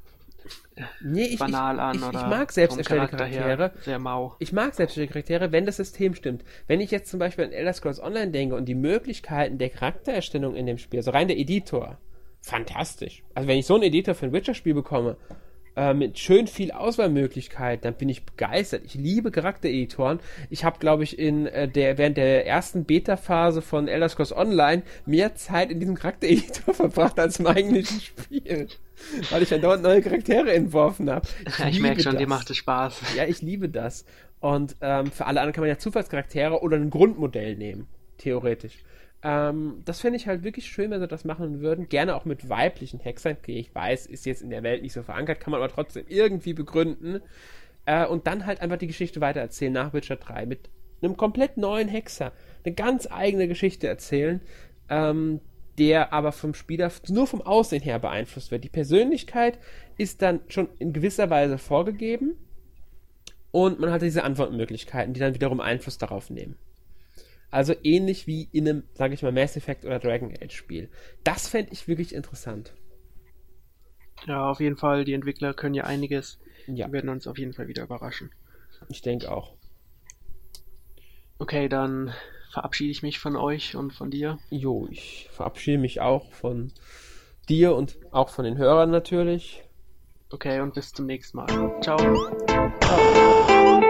nee, ich, banal an. Ich, ich, ich mag selbst erstellte Charaktere. Sehr mau. Ich mag selbst erstellte Charaktere, wenn das System stimmt. Wenn ich jetzt zum Beispiel an Elder Scrolls Online denke und die Möglichkeiten der Charaktererstellung in dem Spiel, also rein der Editor, fantastisch. Also wenn ich so einen Editor für ein Witcher-Spiel bekomme, äh, mit schön viel Auswahlmöglichkeit, dann bin ich begeistert. Ich liebe Charaktereditoren. Ich habe, glaube ich, in äh, der während der ersten Beta-Phase von Elder Scrolls Online mehr Zeit in diesem Charaktereditor verbracht als im eigentlichen Spiel. Weil ich dann dort neue Charaktere entworfen habe. Ich, ich merke schon, das. dir macht es Spaß. Ja, ich liebe das. Und ähm, für alle anderen kann man ja Zufallscharaktere oder ein Grundmodell nehmen, theoretisch. Ähm, das fände ich halt wirklich schön, wenn sie das machen würden. Gerne auch mit weiblichen Hexern. Okay, ich weiß, ist jetzt in der Welt nicht so verankert, kann man aber trotzdem irgendwie begründen. Äh, und dann halt einfach die Geschichte weitererzählen nach Witcher 3 mit einem komplett neuen Hexer. Eine ganz eigene Geschichte erzählen, ähm, der aber vom Spieler nur vom Aussehen her beeinflusst wird. Die Persönlichkeit ist dann schon in gewisser Weise vorgegeben und man hat diese Antwortmöglichkeiten, die dann wiederum Einfluss darauf nehmen. Also ähnlich wie in einem, sage ich mal, Mass Effect oder Dragon Age Spiel. Das fände ich wirklich interessant. Ja, auf jeden Fall. Die Entwickler können ja einiges. Ja. Die werden uns auf jeden Fall wieder überraschen. Ich denke auch. Okay, dann verabschiede ich mich von euch und von dir. Jo, ich verabschiede mich auch von dir und auch von den Hörern natürlich. Okay, und bis zum nächsten Mal. Ciao. Ciao.